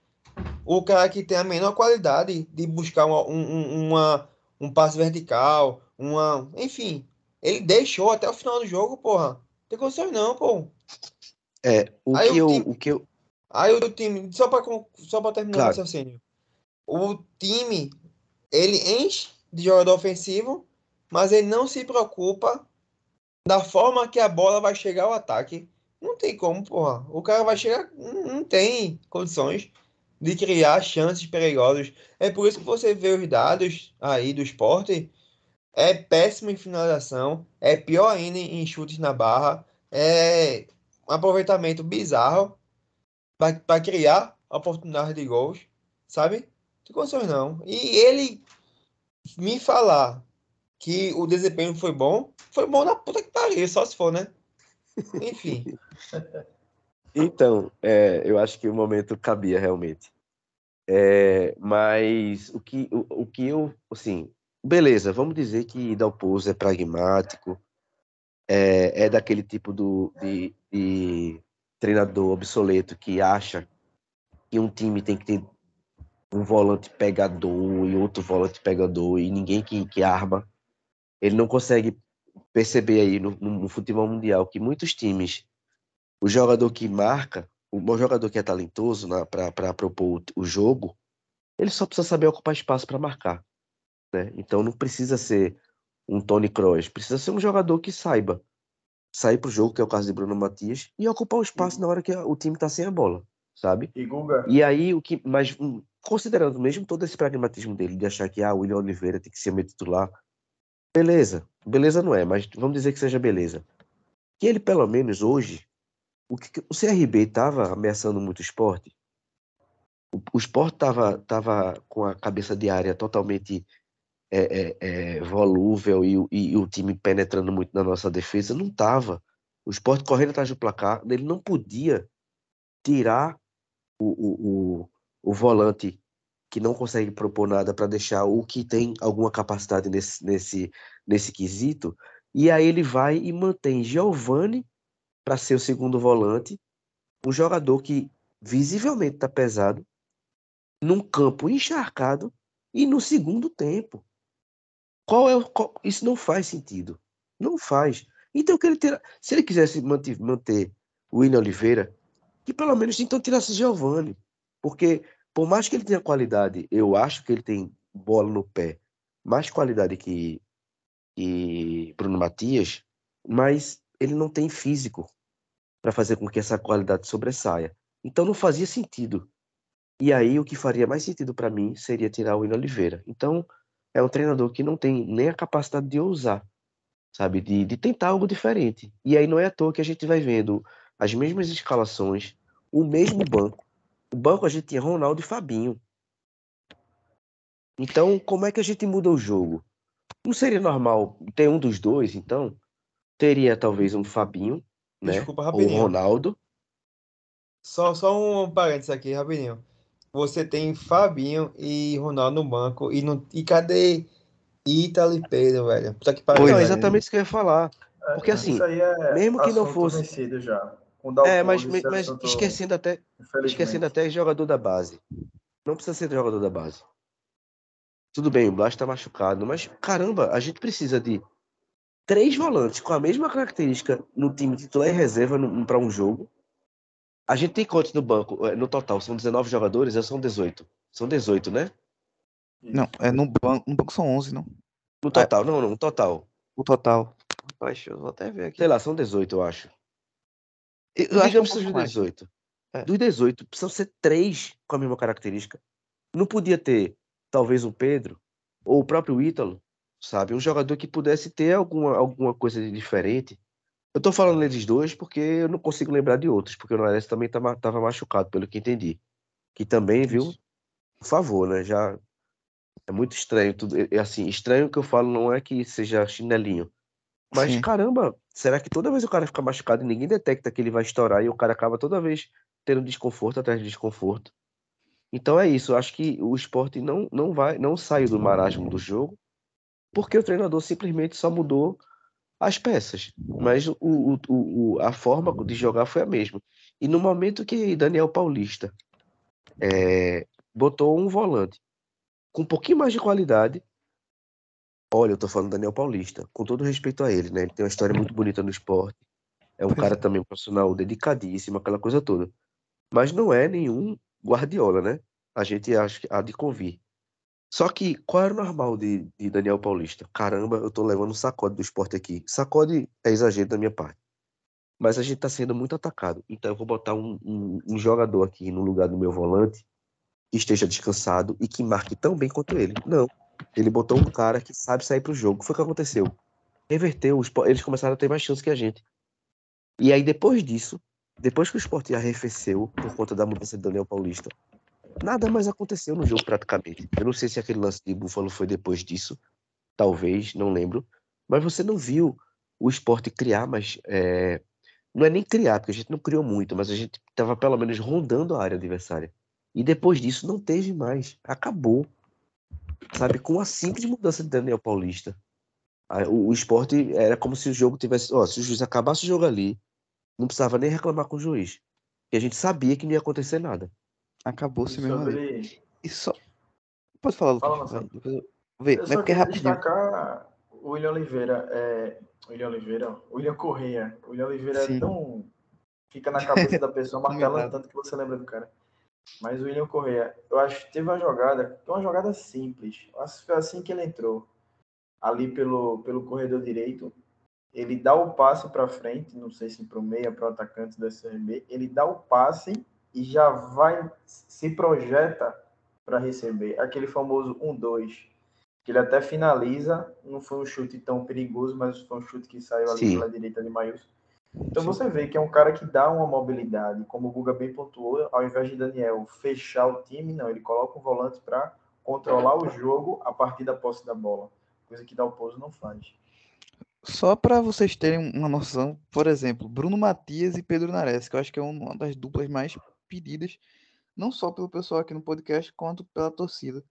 O cara que tem a menor qualidade de buscar uma, um, uma, um passe vertical, uma. Enfim. Ele deixou até o final do jogo, porra. Não tem condições não, pô. É, o que, eu, time... o, que eu, Aí o time, só para só pra terminar Claro. o raciocínio, o time, ele enche de jogador ofensivo, mas ele não se preocupa da forma que a bola vai chegar ao ataque. Não tem como, porra. O cara vai chegar, não tem condições de criar chances perigosas. É por isso que você vê os dados aí do esporte. É péssimo em finalização, é pior ainda em chutes na barra, é um aproveitamento bizarro para criar oportunidade de gols, sabe? Não tem condições não. E ele me falar que o desempenho foi bom, foi bom na puta que pariu, só se for, né? Enfim. Então, é, eu acho que o momento cabia realmente. É, mas o que, o, o que eu, assim, beleza, vamos dizer que Dalpozo é pragmático, é, é daquele tipo do, de, de treinador obsoleto que acha que um time tem que ter um volante pegador e outro volante pegador e ninguém que, que arma. Ele não consegue perceber aí no, no, futebol mundial que muitos times, o jogador que marca, o bom jogador que é talentoso para propor o, o jogo, ele só precisa saber ocupar espaço para marcar. Né? Então não precisa ser um Tony Kroos, precisa ser um jogador que saiba sair para o jogo, que é o caso de Bruno Matias, e ocupar o espaço na hora que o time está sem a bola, sabe? E Guga, E aí, o que. Mas hum, considerando mesmo todo esse pragmatismo dele, de achar que ah, o William Oliveira tem que ser meu titular, beleza. Beleza não é, mas vamos dizer que seja beleza. Que ele, pelo menos hoje, o, que, o CRB estava ameaçando muito o esporte. O, o esporte estava tava com a cabeça de área totalmente é, é, é, volúvel e, o- e o time penetrando muito na nossa defesa. Não estava. O esporte correndo atrás do placar, ele não podia tirar o, o, o, o volante que não consegue propor nada para deixar o que tem alguma capacidade nesse, nesse, nesse quesito. E aí ele vai e mantém Giovani para ser o segundo volante, um jogador que visivelmente está pesado, num campo encharcado e no segundo tempo. Qual é o, qual- isso não faz sentido. Não faz. Então, que ele se ele quisesse manter, manter o William Oliveira, que pelo menos então tirasse Giovani. Porque, por mais que ele tenha qualidade, eu acho que ele tem bola no pé, mais qualidade que, que Bruno Matias, mas ele não tem físico para fazer com que essa qualidade sobressaia. Então não fazia sentido. E aí o que faria mais sentido para mim seria tirar o William Oliveira. Então é um treinador que não tem nem a capacidade de ousar, sabe, de, de tentar algo diferente. E aí não é à toa que a gente vai vendo as mesmas escalações, o mesmo banco. O banco a gente tinha Ronaldo e Fabinho. Então, como é que a gente muda o jogo? Não seria normal ter um dos dois, então? Teria talvez um Fabinho, né? Desculpa, Ou um rapidinho. Ronaldo. Só, só um parênteses aqui, rapidinho. Você tem Fabinho e Ronaldo no banco. E, não, e cadê Ítalo e Pedro, velho? Puta que pariu. Não, é exatamente isso que eu ia falar. Porque assim, isso aí é mesmo que não fosse- já. É, mas, mas esquecendo até, esquecendo até jogador da base. Não precisa ser jogador da base. Tudo bem, o Blas tá machucado, mas caramba, a gente precisa de três volantes com a mesma característica no time titular e reserva para um jogo. A gente tem quantos no banco? Eh, No total, são 19 jogadores ou são 18? São 18, né? Não, é no banco, no banco são 11, não? No total, não, não, no total. O total. Rapaz, eu vou até ver aqui. Sei lá, são 18, eu acho. Eu, eu acho que é um mais. 18. É. Dos 18, precisam ser três com a mesma característica. Não podia ter, talvez, o Pedro ou o próprio Ítalo, sabe? Um jogador que pudesse ter alguma, alguma coisa de diferente. Eu tô falando deles dois porque eu não consigo lembrar de outros, porque o Nares também tava, tava machucado, pelo que entendi. Que também, viu? Por favor, né? Já é muito estranho tudo. É, é assim, estranho que eu falo não é que seja chinelinho. Mas Sim. caramba, será que toda vez o cara fica machucado e ninguém detecta que ele vai estourar e o cara acaba toda vez tendo desconforto atrás de desconforto? Então é isso, acho que o esporte não, não vai, não saiu do marasmo do jogo, porque o treinador simplesmente só mudou as peças. Mas o, o, o, o- a forma de jogar foi a mesma. E no momento que Daniel Paulista é, botou um volante com um pouquinho mais de qualidade. Olha, eu tô falando Daniel Paulista, com todo respeito a ele, né? Ele tem uma história muito bonita no esporte. É um cara é. também profissional dedicadíssimo, aquela coisa toda. Mas não é nenhum Guardiola, né? A gente acha que há de convir. Só que qual era o normal de, de Daniel Paulista? Caramba, eu tô levando um sacode do esporte aqui. Sacode é exagero da minha parte. Mas a gente tá sendo muito atacado. Então eu vou botar um, um, um jogador aqui no lugar do meu volante que esteja descansado e que marque tão bem quanto ele. Não. Ele botou um cara que sabe sair pro jogo. Foi o que aconteceu. Reverteu, eles começaram a ter mais chance que a gente. E aí, depois disso, depois que o esporte arrefeceu por conta da mudança de Daniel Paulista, nada mais aconteceu no jogo praticamente. Eu não sei se aquele lance de Buffalo foi depois disso, talvez, não lembro. Mas você não viu o esporte criar mais. É... Não é nem criar, porque a gente não criou muito, mas a gente estava pelo menos rondando a área adversária. E depois disso não teve mais. Acabou. Sabe? Com a simples mudança de Daniel Paulista. O, o esporte era como se o jogo tivesse. Ó, se o juiz acabasse o jogo ali, não precisava nem reclamar com o juiz. E a gente sabia que não ia acontecer nada. Acabou-se mesmo Sobre... ali. E só. Pode falar, Lucas. Fala. Depois eu- Vê, Eu mas só porque é rapidinho. destacar o William Oliveira. É... William Oliveira? William Correia. O William Oliveira Sim. é tão. Fica na cabeça da pessoa, martelando tanto que você lembra do cara. Mas o William Correia, eu acho que teve uma jogada, uma jogada simples. Eu Acho que foi assim que ele entrou. Ali pelo, pelo corredor direito. Ele dá o passe para frente, não sei se para o meia, para o atacante do SRB. Ele dá o passe e já vai, se projeta para receber. Aquele famoso 1-2 que ele até finaliza, não foi um chute tão perigoso, mas foi um chute que saiu ali Sim. pela direita de Maius. Então Sim. você vê que é um cara que dá uma mobilidade, como o Guga bem pontuou, ao invés de Daniel fechar o time, não, ele coloca um volante para controlar o jogo a partir da posse da bola, coisa que Dalpozo não faz. Só para vocês terem uma noção, por exemplo, Bruno Matias e Pedro Nares, que eu acho que é uma das duplas mais pedidas, não só pelo pessoal aqui no podcast, quanto pela torcida.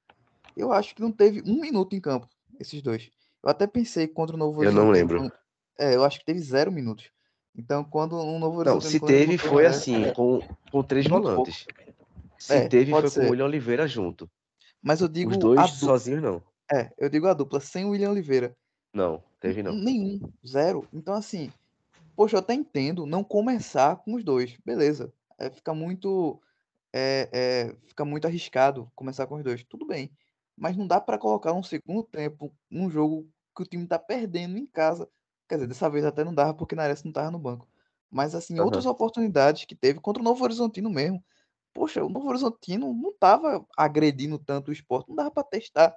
Eu acho que não teve um minuto em campo, esses dois. Eu até pensei contra o Novo Eu não lembro. É, eu acho que teve zero minutos. Então, quando um Novo Não, se teve, foi assim, é, com, com três volantes. Se É, teve, foi com ser. o William Oliveira junto. Mas eu digo Os dois dupla. sozinhos, não. É, eu digo a dupla, sem o William Oliveira. Não, teve não. Nenhum, zero. Então, assim, poxa, eu até entendo não começar com os dois, beleza. É, fica muito, é, é, fica muito arriscado começar com os dois, tudo bem. Mas não dá para colocar um segundo tempo num jogo que o time tá perdendo em casa. Quer dizer, dessa vez até não dava porque Nares não tava no banco. Mas, assim, Aham. outras oportunidades que teve contra o Novo Horizontino mesmo. Poxa, o Novo Horizontino não tava agredindo tanto o esporte, não dava para testar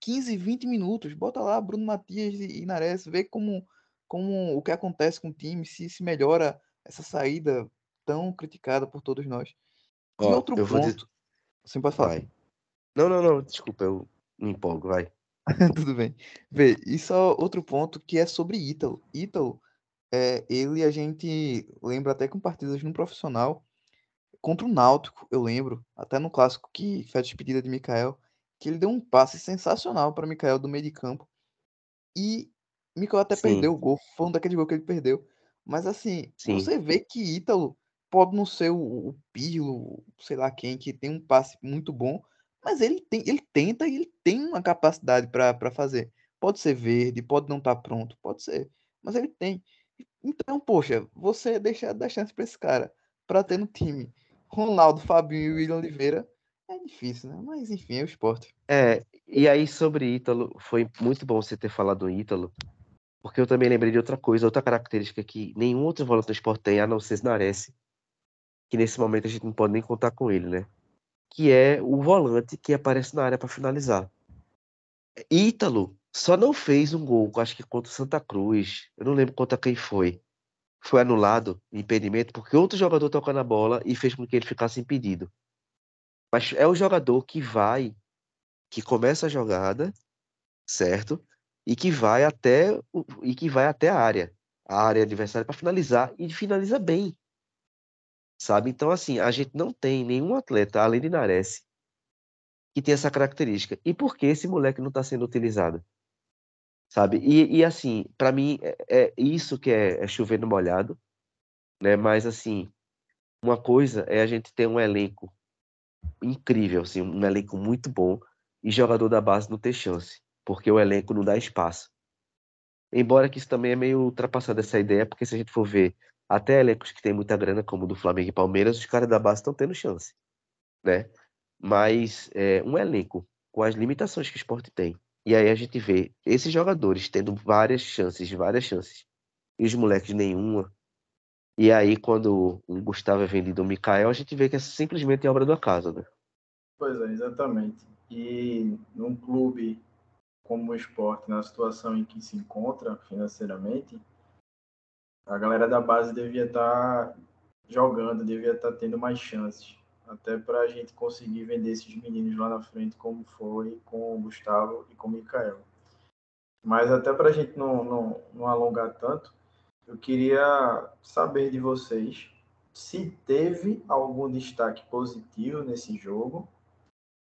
15, 20 minutos. Bota lá Bruno Matias e, e Nares, vê como, como o que acontece com o time, se se melhora essa saída tão criticada por todos nós. E Ó, outro eu vou dizer- ponto. Você pode falar. Vai. Não, não, não, desculpa, eu me empolgo, vai. Tudo bem. Vê, e só outro ponto que é sobre Ítalo. Ítalo, é, ele a gente lembra até com partidas no profissional, contra o Náutico, eu lembro, até no clássico que foi a despedida de Mikael, que ele deu um passe sensacional para Mikael do meio de campo. E Mikael até Sim. perdeu o gol, foi um daqueles gols que ele perdeu. Mas assim, Sim. você vê que Ítalo pode não ser o, o Pirlo, sei lá quem, que tem um passe muito bom, mas ele tem, ele tenta e ele tem uma capacidade para fazer. Pode ser verde, pode não estar pronto, pode ser, mas ele tem. Então, poxa, você deixa dar chance para esse cara para ter no time Ronaldo, Fabinho e William Oliveira é difícil, né? Mas enfim, é o esporte. É, e aí sobre Ítalo, foi muito bom você ter falado do Ítalo, porque eu também lembrei de outra coisa, outra característica que nenhum outro volante do esporte tem, a não ser Nares, que nesse momento a gente não pode nem contar com ele, né? Que é o volante que aparece na área para finalizar. Ítalo só não fez um gol, acho que contra o Santa Cruz, eu não lembro contra quem foi. Foi anulado, impedimento, porque outro jogador tocou na bola e fez com que ele ficasse impedido. Mas é o jogador que vai, que começa a jogada, certo? E que vai até e que vai até a área, a área adversária para finalizar e finaliza bem. Sabe? Então assim, a gente não tem nenhum atleta além de Nares que tem essa característica. E por que esse moleque não está sendo utilizado? Sabe? E, e assim, para mim é, é isso que é, é chover no molhado, né? Mas assim, uma coisa é a gente ter um elenco incrível, assim, um elenco muito bom e jogador da base não ter chance, porque o elenco não dá espaço. Embora que isso também é meio ultrapassado essa ideia, porque se a gente for ver até elencos que tem muita grana, como o do Flamengo e Palmeiras, os caras da base estão tendo chance, né? Mas é, um elenco com as limitações que o esporte tem, e aí a gente vê esses jogadores tendo várias chances, várias chances, e os moleques nenhuma. E aí, quando o Gustavo é vendido ao Mikael, a gente vê que é simplesmente obra do acaso, né? Pois é, exatamente. E num clube como o esporte, na situação em que se encontra financeiramente, a galera da base devia estar tá jogando, devia estar tá tendo mais chances. Até para a gente conseguir vender esses meninos lá na frente, como foi com o Gustavo e com o Mikael. Mas até para a gente não, não, não alongar tanto, eu queria saber de vocês se teve algum destaque positivo nesse jogo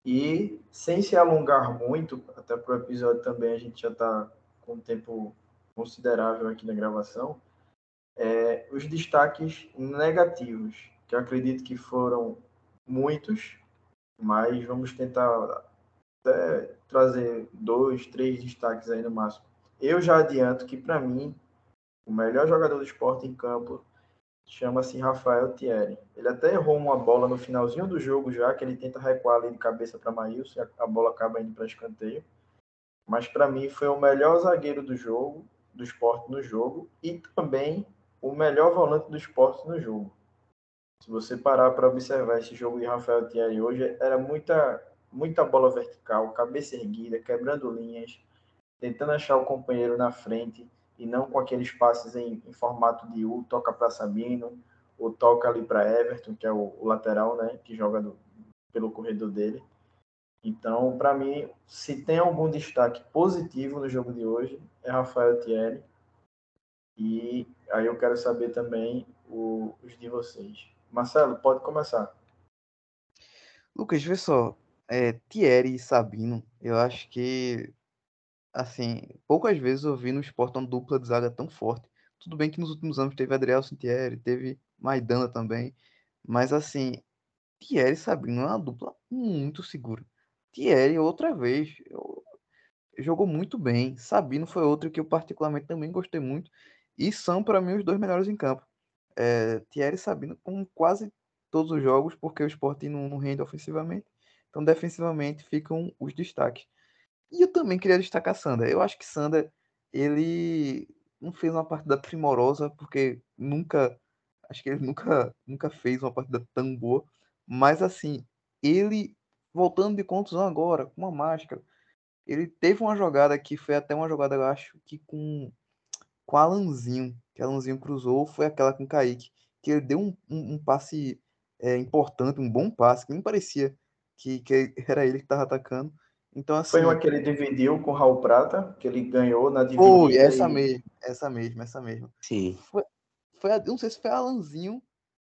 e sem se alongar muito, até para o episódio também a gente já está com um tempo considerável aqui na gravação, é, os destaques negativos, que eu acredito que foram muitos, mas vamos tentar até trazer dois, três destaques aí no máximo. Eu já adianto que, para mim, o melhor jogador do esporte em campo chama-se Rafael Thierry. Ele até errou uma bola no finalzinho do jogo já, que ele tenta recuar ali de cabeça para Maílson, a bola acaba indo para escanteio. Mas para mim foi o melhor zagueiro do jogo, do esporte no jogo, e também o melhor volante do esporte no jogo. Se você parar para observar esse jogo de Rafael Thierry hoje, era muita, muita bola vertical, cabeça erguida, quebrando linhas, tentando achar o companheiro na frente e não com aqueles passes em, em formato de U, toca para Sabino, ou toca ali para Everton, que é o, o, lateral, né, que joga do, pelo corredor dele. Então, para mim, se tem algum destaque positivo no jogo de hoje, é Rafael Thierry. E aí eu quero saber também o, os de vocês. Marcelo, pode começar. Lucas, vê só. É, Thierry e Sabino, eu acho que, assim, poucas vezes eu vi no esporte uma dupla de zaga tão forte. Tudo bem que nos últimos anos teve Adriel Thierry, teve Maidana também, mas assim, Thierry e Sabino é uma dupla muito segura. Thierry, outra vez, eu, jogou muito bem. Sabino foi outro que eu particularmente também gostei muito e são, para mim, os dois melhores em campo. É, Thierry e Sabino com quase todos os jogos, porque o Sport não, não rende ofensivamente. Então, defensivamente, ficam os destaques. E eu também queria destacar Sander. Eu acho que Sander, ele não fez uma partida primorosa, porque nunca, acho que ele nunca, nunca fez uma partida tão boa. Mas, assim, ele, voltando de contusão agora, com uma máscara, ele teve uma jogada que foi até uma jogada, eu acho, que com com Alanzinho, que Alanzinho cruzou, foi aquela com o Kaique, que ele deu um, um, um passe é, importante, um bom passe, que nem parecia que, que era ele que estava atacando. Então, assim, foi uma que ele dividiu com o Raul Prata, que ele ganhou na dividida. Foi, essa e... mesmo, essa mesma, essa mesma. Sim. Foi, foi, não sei se foi Alanzinho,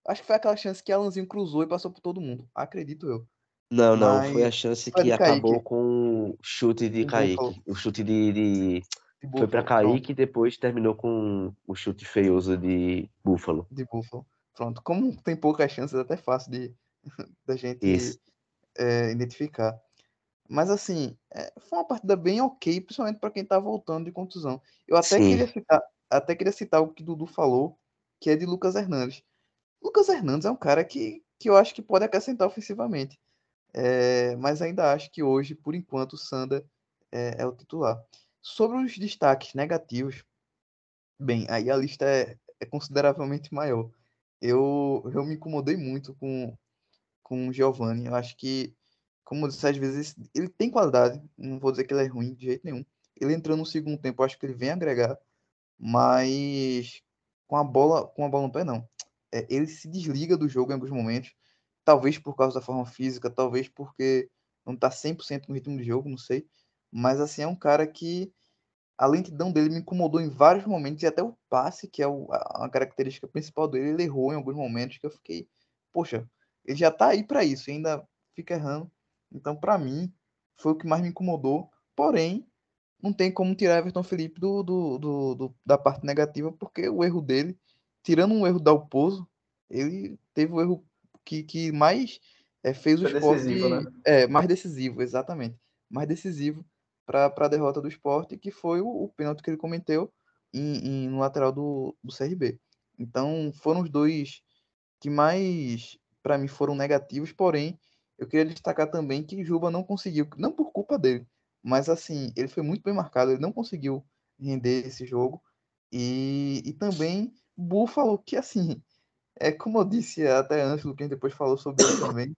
acho que foi aquela chance que Alanzinho cruzou e passou por todo mundo, acredito eu. Não, não, Mas... foi a chance que acabou com o chute de Kaique, o chute de, de foi para Kaique e depois terminou com o chute feioso de Búfalo. De Búfalo. Pronto. Como tem poucas chances, é até fácil de da gente é, identificar. Mas assim, é, foi uma partida bem ok, principalmente para quem tá voltando de contusão. Eu até Sim. queria citar, até queria citar o que Dudu falou, que é de Lucas Hernandes. Lucas Hernandes é um cara que, que eu acho que pode acrescentar ofensivamente. É, mas ainda acho que hoje, por enquanto, o Sanda é, é o titular. Sobre os destaques negativos, bem, aí a lista é, é consideravelmente maior. Eu, eu me incomodei muito com, com o Giovanni. Eu acho que, como eu disse, às vezes ele tem qualidade, não vou dizer que ele é ruim de jeito nenhum. Ele entrou no segundo tempo, acho que ele vem agregar, mas com a bola, com a bola no pé, não. É, ele se desliga do jogo em alguns momentos, talvez por causa da forma física, talvez porque não está 100% no ritmo de jogo, não sei. Mas assim, é um cara que a lentidão dele me incomodou em vários momentos e até o passe, que é o, a, característica principal dele, ele errou em alguns momentos que eu fiquei, poxa, ele já tá aí para isso, ainda fica errando. Então, para mim, foi o que mais me incomodou. Porém, não tem como tirar Everton Felipe do, do, do, do da parte negativa, porque o erro dele, tirando um erro da Alpozo, ele teve o erro que, que mais é, fez o esporte. Decisivo, né? É, mais decisivo, exatamente. Mais decisivo para a derrota do esporte, que foi o, o pênalti que ele cometeu em, em, no lateral do, do CRB. Então, foram os dois que mais, para mim, foram negativos, porém, eu queria destacar também que Juba não conseguiu, não por culpa dele, mas assim, ele foi muito bem marcado, ele não conseguiu render esse jogo. E, e também Buffalo, que assim, é como eu disse até antes, o que depois falou sobre ele também.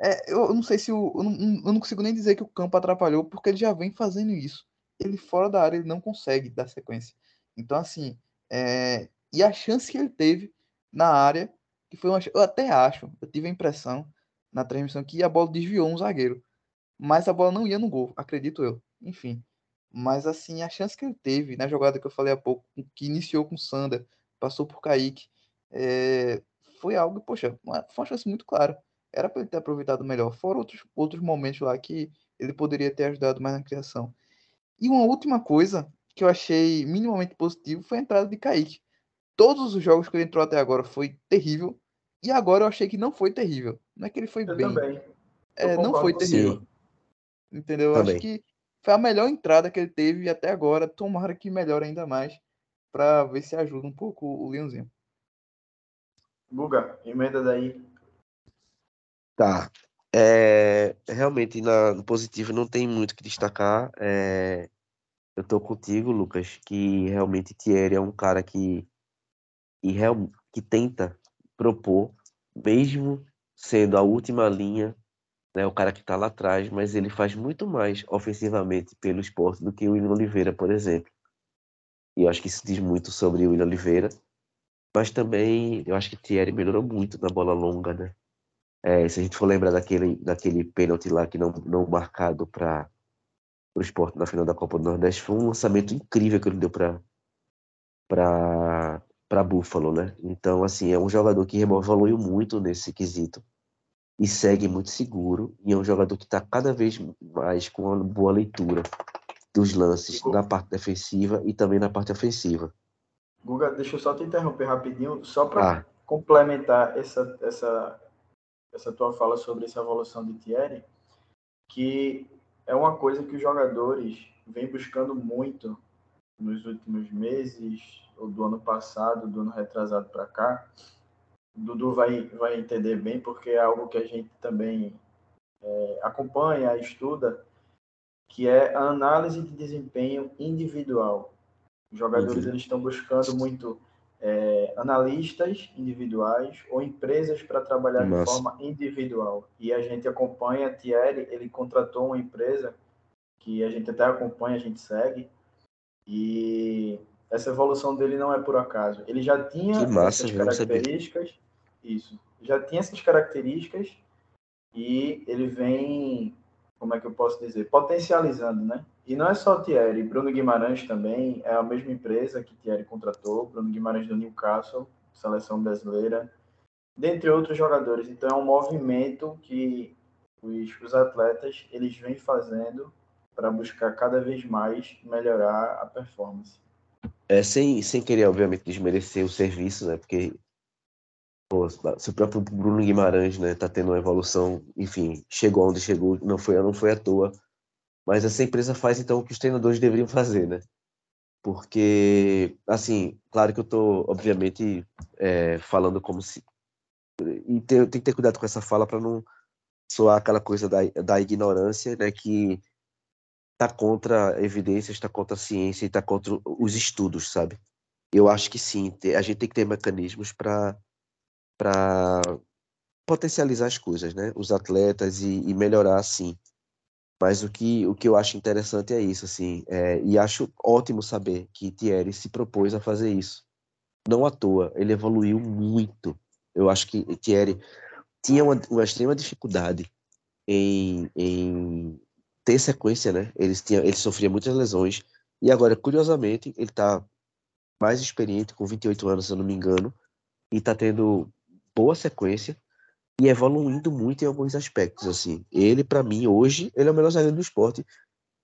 É, eu não sei se o. Eu não, eu não consigo nem dizer que o campo atrapalhou, porque ele já vem fazendo isso. Ele fora da área, ele não consegue dar sequência. Então, assim, é, e a chance que ele teve na área, que foi uma. Eu até acho, eu tive a impressão na transmissão que a bola desviou um zagueiro. Mas a bola não ia no gol, acredito eu. Enfim. Mas assim, a chance que ele teve na jogada que eu falei há pouco, que iniciou com o Sander, passou por Kaique, é, foi algo, poxa, uma, foi uma chance muito clara. Era para ele ter aproveitado melhor. Fora outros, outros momentos lá que ele poderia ter ajudado mais na criação. E uma última coisa que eu achei minimamente positivo foi a entrada de Kaique. Todos os jogos que ele entrou até agora foi terrível. E agora eu achei que não foi terrível. Não é que ele foi Eu bem. também. É, não foi terrível. você. Entendeu? Eu Também. acho que foi a melhor entrada que ele teve até agora. Tomara que melhore ainda mais para ver se ajuda um pouco o Leãozinho. Guga, emenda daí. Tá. É, realmente, na, no positivo, não tem muito que destacar. É, eu tô contigo, Lucas, que realmente Thierry é um cara que, que, real, que tenta propor, mesmo sendo a última linha, né, o cara que tá lá atrás, mas ele faz muito mais ofensivamente pelo esporte do que o William Oliveira, por exemplo. E eu acho que isso diz muito sobre o William Oliveira. Mas também, eu acho que Thierry melhorou muito na bola longa, né? É, se a gente for lembrar daquele, daquele pênalti lá que não, não marcado para o esporte na final da Copa do Nordeste, foi um lançamento incrível que ele deu para para Buffalo, né? Então, assim, é um jogador que evoluiu muito nesse quesito e segue muito seguro, e é um jogador que está cada vez mais com uma boa leitura dos lances na parte defensiva e também na parte ofensiva. Guga, deixa eu só te interromper rapidinho, só para Ah, complementar essa, essa, essa tua fala sobre essa evolução de Thierry, que é uma coisa que os jogadores vêm buscando muito nos últimos meses, ou do ano passado, do ano retrasado para cá. Dudu vai, vai entender bem, porque é algo que a gente também é, acompanha, estuda, que é a análise de desempenho individual. Os jogadores Uhum. eles estão buscando muito é, analistas individuais ou empresas para trabalhar de Massa. forma individual. E a gente acompanha, Thierry, ele contratou uma empresa que a gente até acompanha, a gente segue, e essa evolução dele não é por acaso. Ele já tinha massa, essas características, isso, já tinha essas características e ele vem, como é que eu posso dizer, potencializando, né? E não é só Thierry, Bruno Guimarães também é a mesma empresa que Thierry contratou, Bruno Guimarães do Newcastle, seleção brasileira, dentre outros jogadores. Então é um movimento que os, os atletas eles vêm fazendo para buscar cada vez mais melhorar a performance. É, sem, sem querer, obviamente, desmerecer o serviço, né? Porque se o próprio Bruno Guimarães, né, tá tendo uma evolução, enfim, chegou onde chegou, não foi, não foi à toa. Mas essa empresa faz então o que os treinadores deveriam fazer, né? Porque, assim, claro que eu tô, obviamente, é, falando como se. E tem, tem que ter cuidado com essa fala para não soar aquela coisa da, da ignorância, né? Que tá contra evidências, está contra a ciência e está contra os estudos, sabe? Eu acho que sim, a gente tem que ter mecanismos para para potencializar as coisas, né? Os atletas e, e melhorar assim. Mas o que o que eu acho interessante é isso, assim, é, e acho ótimo saber que Thierry se propôs a fazer isso. Não à toa, ele evoluiu muito. Eu acho que Thierry tinha uma, uma extrema dificuldade em, em ter sequência, né? Ele, tinha, ele sofria muitas lesões. E agora, curiosamente, ele tá mais experiente, com 28 anos, se eu não me engano, e tá tendo boa sequência e evoluindo muito em alguns aspectos, assim. Ele, para mim, hoje, ele é o melhor zagueiro do esporte.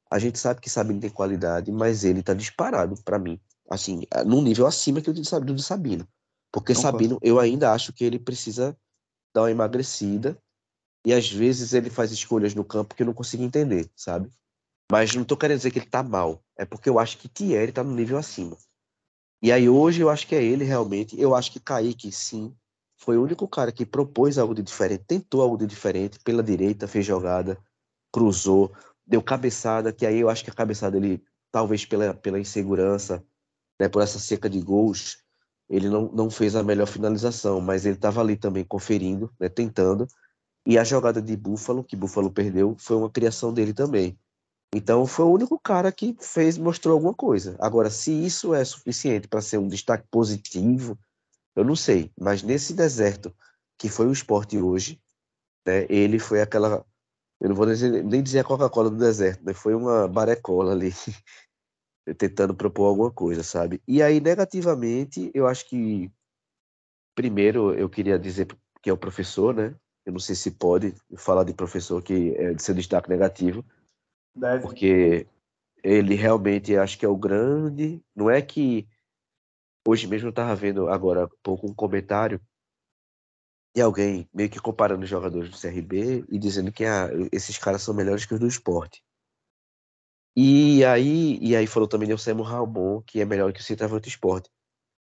A gente sabe que Sabino tem qualidade, mas ele tá disparado, para mim. Assim, num nível acima que o de Sabino. do Sabino. Porque Concordo. Sabino, eu ainda acho que ele precisa dar uma emagrecida e às vezes ele faz escolhas no campo que eu não consigo entender, sabe? Mas não tô querendo dizer que ele tá mal. É porque eu acho que Thierry tá no nível acima. E aí hoje eu acho que é ele realmente. Eu acho que Kaique, sim, foi o único cara que propôs algo de diferente, tentou algo de diferente, pela direita, fez jogada, cruzou, deu cabeçada, que aí eu acho que a cabeçada ele, talvez pela, pela insegurança, né, por essa seca de gols, ele não, não fez a melhor finalização, mas ele estava ali também conferindo, né, tentando. E a jogada de Buffalo, que Buffalo perdeu, foi uma criação dele também. Então foi o único cara que fez, mostrou alguma coisa. Agora, se isso é suficiente para ser um destaque positivo, eu não sei. Mas nesse deserto que foi o esporte hoje, né, ele foi aquela. Eu não vou dizer, nem dizer a Coca-Cola do deserto, né, foi uma barecola ali, tentando propor alguma coisa, sabe? E aí, negativamente, eu acho que. Primeiro, eu queria dizer que é o professor, né? Eu não sei se pode falar de professor que é de seu destaque negativo, Deve. porque ele realmente acho que é o grande. Não é que hoje mesmo eu estava vendo agora há pouco um comentário de alguém meio que comparando os jogadores do CRB e dizendo que ah, esses caras são melhores que os do esporte. E aí, e aí falou também de Anselmo Ramon, que é melhor que o centroavante do esporte.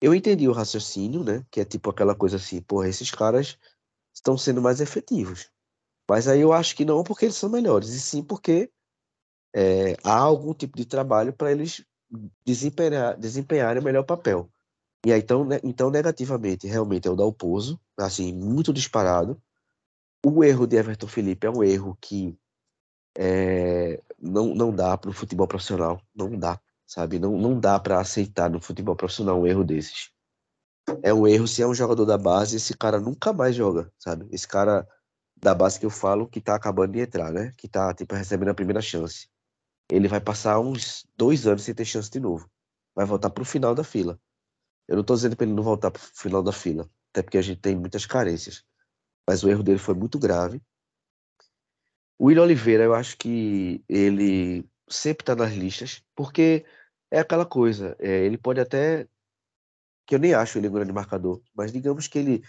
Eu entendi o raciocínio, né? Que é tipo aquela coisa assim, porra, esses caras estão sendo mais efetivos. Mas aí eu acho que não porque eles são melhores, e sim porque é, há algum tipo de trabalho para eles desempenhar, desempenharem o melhor papel. E aí, então, então, negativamente, realmente é o Dalpozo, assim, muito disparado. O erro de Everton Felipe é um erro que é, não, não dá para o futebol profissional, não dá, sabe? Não, não dá para aceitar no futebol profissional um erro desses é um erro se é um jogador da base, esse cara nunca mais joga, sabe? Esse cara da base que eu falo que tá acabando de entrar, né? Que tá, tipo, recebendo a primeira chance. Ele vai passar uns dois anos sem ter chance de novo. Vai voltar pro final da fila. Eu não tô dizendo pra ele não voltar pro final da fila, até porque a gente tem muitas carências. Mas o erro dele foi muito grave. O William Oliveira, eu acho que ele sempre tá nas listas, porque é aquela coisa, é, ele pode até que eu nem acho ele um grande marcador, mas digamos que ele,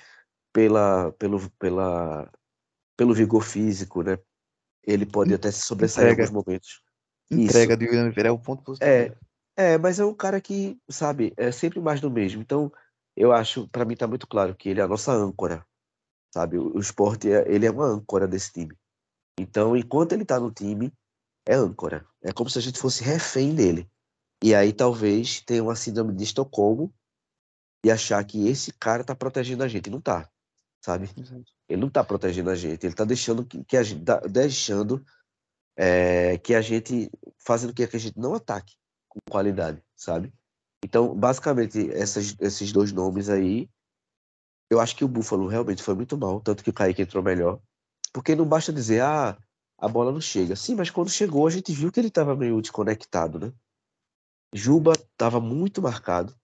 pela, pelo, pela, pelo vigor físico, né, ele pode até se sobressair em alguns momentos. Entrega Isso. de William Oliveira é o ponto positivo. É, é, mas é um cara que, sabe, é sempre mais do mesmo. Então, eu acho, para mim tá muito claro que ele é a nossa âncora, sabe? O, o esporte, é, ele é uma âncora desse time. Então, enquanto ele tá no time, é âncora. É como se a gente fosse refém dele. E aí talvez tenha uma síndrome de Estocolmo e achar que esse cara tá protegendo a gente. Não tá, sabe? Ele não tá protegendo a gente. Ele tá deixando que, que a gente, tá deixando é, que a gente, fazendo que a gente não ataque com qualidade, sabe? Então, basicamente, essas, esses dois nomes aí, eu acho que o Buffalo realmente foi muito mal, tanto que o Kaique entrou melhor. Porque não basta dizer, ah, a bola não chega. Sim, mas quando chegou, a gente viu que ele estava meio desconectado, né? Juba estava muito marcado,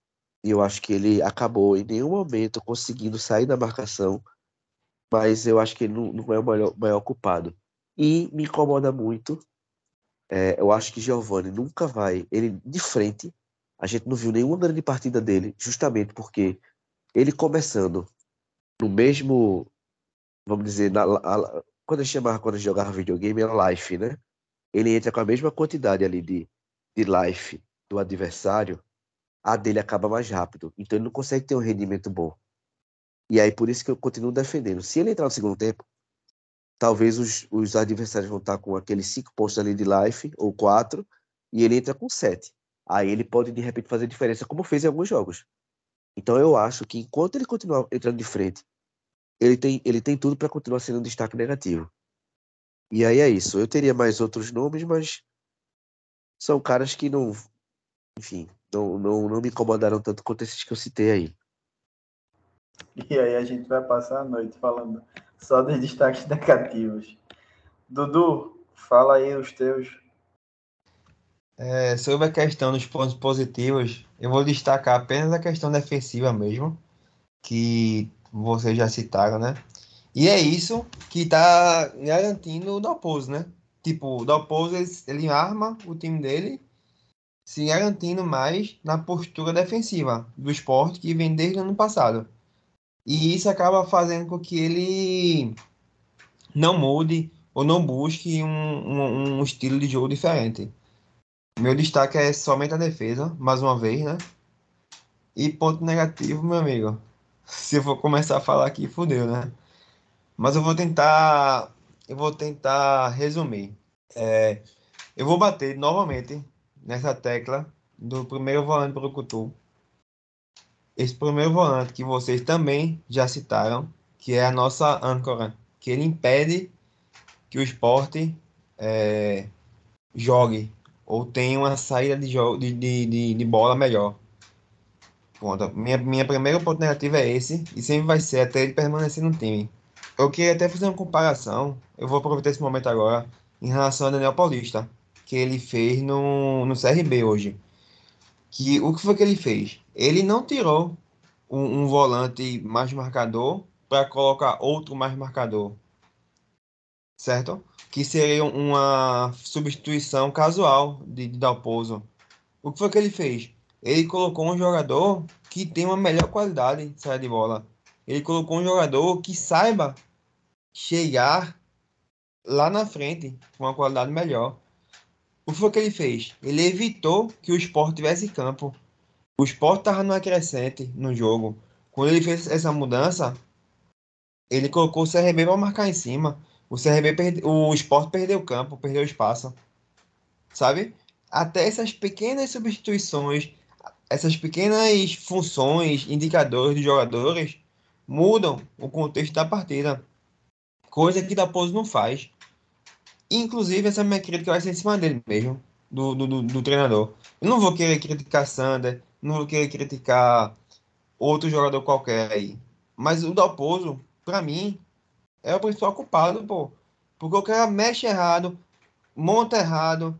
e eu acho que ele acabou em nenhum momento conseguindo sair da marcação, mas eu acho que ele não, não é o maior, maior culpado. E me incomoda muito, é, eu acho que Giovanni nunca vai, ele de frente, a gente não viu nenhuma grande partida dele, justamente porque ele começando no mesmo, vamos dizer, na, a, quando gente chamava, quando gente jogava videogame, era life, né? Ele entra com a mesma quantidade ali de, de life do adversário, a dele acaba mais rápido. Então ele não consegue ter um rendimento bom. E aí por isso que eu continuo defendendo. Se ele entrar no segundo tempo, talvez os, os adversários vão estar com aqueles cinco pontos ali de life, ou quatro, e ele entra com sete. Aí ele pode de repente fazer diferença, como fez em alguns jogos. Então eu acho que enquanto ele continuar entrando de frente, ele tem, ele tem tudo para continuar sendo um destaque negativo. E aí é isso. Eu teria mais outros nomes, mas são caras que não, enfim, não, não, não me incomodaram tanto quanto esses que eu citei aí. E aí a gente vai passar a noite falando só dos destaques negativos. Dudu, fala aí os teus. É, sobre a questão dos pontos positivos, eu vou destacar apenas a questão defensiva mesmo, que vocês já citaram, né? E é isso que está garantindo o Dalpozo, né? Tipo, o Dalpozo, ele, ele arma o time dele se garantindo mais na postura defensiva do esporte que vem desde o ano passado. E isso acaba fazendo com que ele não mude ou não busque um, um, um estilo de jogo diferente. Meu destaque é somente a defesa, mais uma vez, né? E ponto negativo, meu amigo. Se eu for começar a falar aqui, fudeu, né? Mas eu vou tentar. Eu vou tentar resumir. É, eu vou bater novamente nessa tecla do primeiro volante para o Cutu. Esse primeiro volante que vocês também já citaram, que é a nossa âncora, que ele impede que o esporte é, jogue ou tenha uma saída de, jogo, de, de, de, bola melhor. Ponto. Minha, minha primeira negativa é esse, e sempre vai ser até ele permanecer no time. Eu queria até fazer uma comparação, eu vou aproveitar esse momento agora, em relação ao Daniel Paulista, que ele fez no, no CRB hoje. Que, o que foi que ele fez? Ele não tirou um, um volante mais marcador para colocar outro mais marcador. Certo? Que seria uma substituição casual de, de Dalpozo. O que foi que ele fez? ele colocou um jogador que tem uma melhor qualidade de saída de bola. Ele colocou um jogador que saiba chegar lá na frente com uma qualidade melhor. O que foi que ele fez? Ele evitou que o esporte tivesse campo. O esporte estava numa crescente no jogo. Quando ele fez essa mudança, ele colocou o CRB para marcar em cima. O CRB perde... o esporte perdeu o campo, perdeu o espaço. Sabe? Até essas pequenas substituições essas pequenas funções, indicadores dos jogadores mudam o contexto da partida, coisa que da Pouso não faz. Inclusive, essa minha crítica vai ser em cima dele mesmo, do, do, do, do treinador. Eu não vou querer criticar Sander, não vou querer criticar outro jogador qualquer aí. Mas o Dalpozo, para mim, é o principal culpado, pô. Porque o cara mexe errado, monta errado,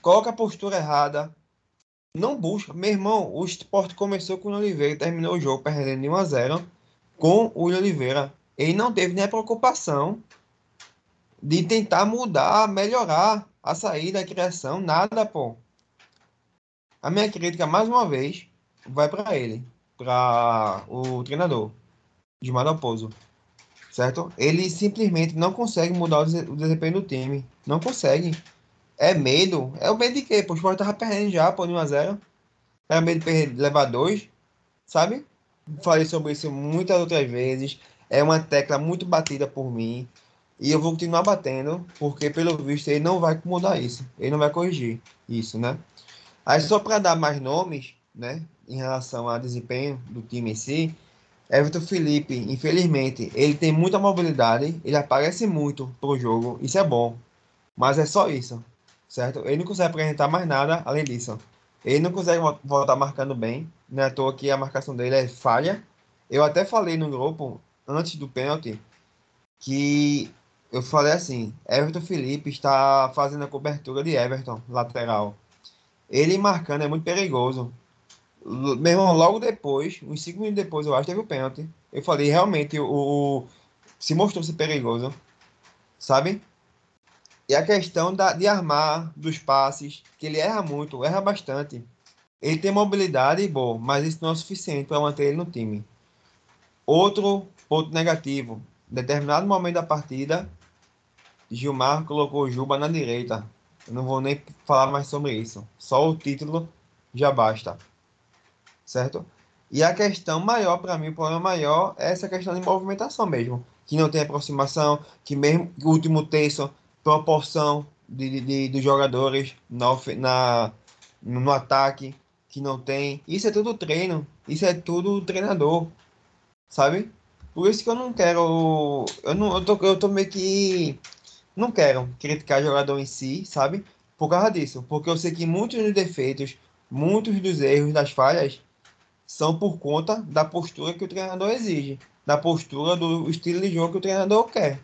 coloca a postura errada, não busca. Meu irmão, o esporte começou com o Oliveira e terminou o jogo perdendo de 1 a 0 com o Oliveira. Ele não teve nem a preocupação de tentar mudar, melhorar a saída, a criação, nada, pô. A minha crítica, mais uma vez, vai para ele, para o treinador, de Maraposo. Certo? Ele simplesmente não consegue mudar o desempenho do time. Não consegue. É medo? É o medo de quê? Pô, o Sport tava perdendo já, pô, de 1x0. É medo de perder, levar dois, sabe? Falei sobre isso muitas outras vezes. É uma tecla muito batida por mim. E eu vou continuar batendo, porque pelo visto ele não vai mudar isso. Ele não vai corrigir isso, né? Aí só para dar mais nomes, né, em relação ao desempenho do time em si, Everton Felipe, infelizmente, ele tem muita mobilidade, ele aparece muito pro jogo, isso é bom. Mas é só isso certo? Ele não consegue apresentar mais nada além disso. Ele não consegue voltar marcando bem, não é à toa que a marcação dele é falha. Eu até falei no grupo, antes do pênalti, que eu falei assim, Everton Felipe está fazendo a cobertura de Everton, lateral. Ele marcando é muito perigoso. Meu irmão, logo depois, uns 5 minutos depois, eu acho, teve o pênalti. Eu falei, realmente, o, o se mostrou ser perigoso, sabe? E a questão da, de armar, dos passes, que ele erra muito, erra bastante. Ele tem mobilidade, bom, mas isso não é suficiente para manter ele no time. Outro ponto negativo, em determinado momento da partida, Gilmar colocou Juba na direita. Eu não vou nem falar mais sobre isso. Só o título já basta. Certo? E a questão maior, para mim, o problema maior é essa questão de movimentação mesmo. Que não tem aproximação, que mesmo o último terço proporção de, de, de jogadores na, na, no ataque que não tem. Isso é tudo treino. Isso é tudo treinador. Sabe? Por isso que eu não quero. Eu, não, eu, tô, eu tô meio que. Não quero criticar jogador em si, sabe? Por causa disso. Porque eu sei que muitos dos defeitos, muitos dos erros, das falhas, são por conta da postura que o treinador exige. Da postura do estilo de jogo que o treinador quer.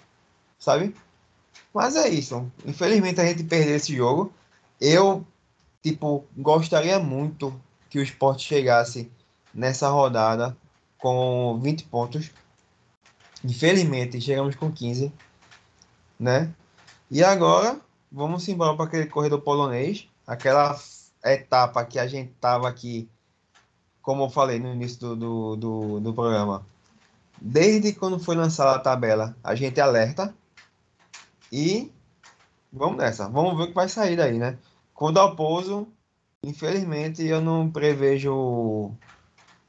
Sabe? Mas é isso. Infelizmente a gente perdeu esse jogo. Eu, tipo, gostaria muito que o esporte chegasse nessa rodada com 20 pontos. Infelizmente, chegamos com 15, né? E agora, vamos embora para aquele corredor polonês, aquela etapa que a gente tava aqui, como eu falei no início do, do, do, do programa. Desde quando foi lançada a tabela, a gente alerta e vamos nessa. Vamos ver o que vai sair daí, né? Com o Dalpozo, Infelizmente, eu não prevejo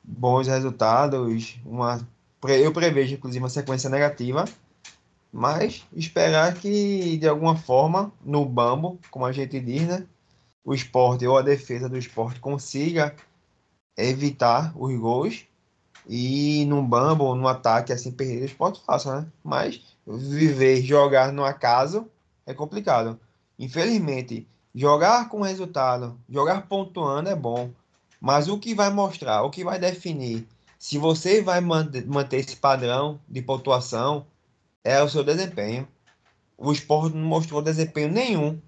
bons resultados. Uma, eu prevejo, inclusive, uma sequência negativa. Mas esperar que, de alguma forma, no bambo, como a gente diz, né? O esporte ou a defesa do esporte consiga evitar os gols e num bambo no ataque assim perder o esporte faça, né? Mas viver, jogar no acaso é complicado. Infelizmente, jogar com resultado, jogar pontuando é bom, mas o que vai mostrar, o que vai definir se você vai manter esse padrão de pontuação é o seu desempenho. O esporte não mostrou desempenho nenhum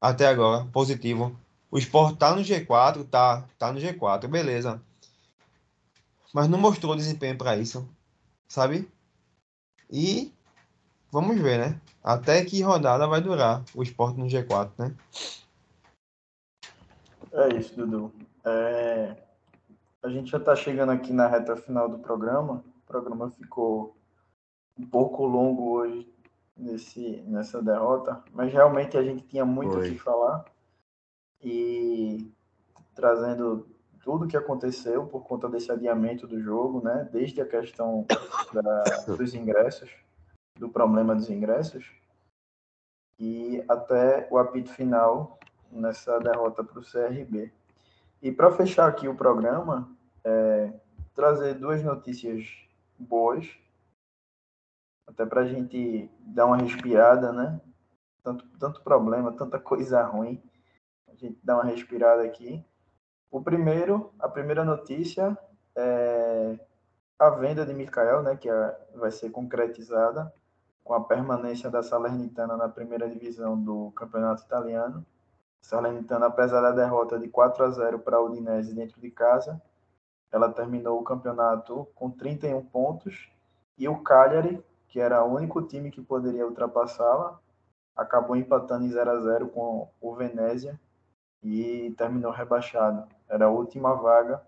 até agora, positivo. O esporte tá no G4, tá, tá no G4, beleza. Mas não mostrou desempenho para isso, sabe? E vamos ver, né? Até que rodada vai durar o esporte no G4, né? É isso, Dudu. É... A gente já está chegando aqui na reta final do programa. O programa ficou um pouco longo hoje nesse, nessa derrota, mas realmente a gente tinha muito o que falar e trazendo tudo que aconteceu por conta desse adiamento do jogo, né? Desde a questão da, dos ingressos, do problema dos ingressos, e até o apito final nessa derrota para o CRB. E para fechar aqui o programa, é, trazer duas notícias boas até para a gente dar uma respirada, né? Tanto, tanto problema, tanta coisa ruim, a gente dá uma respirada aqui. O primeiro, a primeira notícia é a venda de Mikael, né, que é, vai ser concretizada com a permanência da Salernitana na primeira divisão do Campeonato Italiano. Salernitana, apesar da derrota de 4 a 0 para a Udinese dentro de casa, ela terminou o campeonato com 31 pontos e o Cagliari que era o único time que poderia ultrapassá-la, acabou empatando em 0 a 0 com o Venezia e terminou rebaixado. Era a última vaga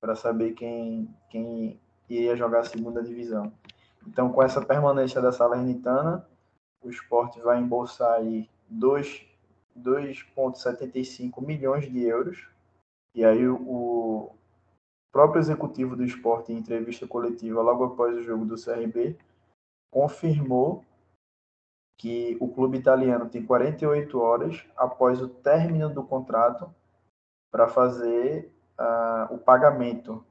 para saber quem, quem iria jogar a segunda divisão. Então, com essa permanência da Salernitana, o esporte vai embolsar aí 2,75 milhões de euros. E aí o próprio executivo do esporte, em entrevista coletiva logo após o jogo do CRB, confirmou que o clube italiano tem 48 horas após o término do contrato para fazer uh, o pagamento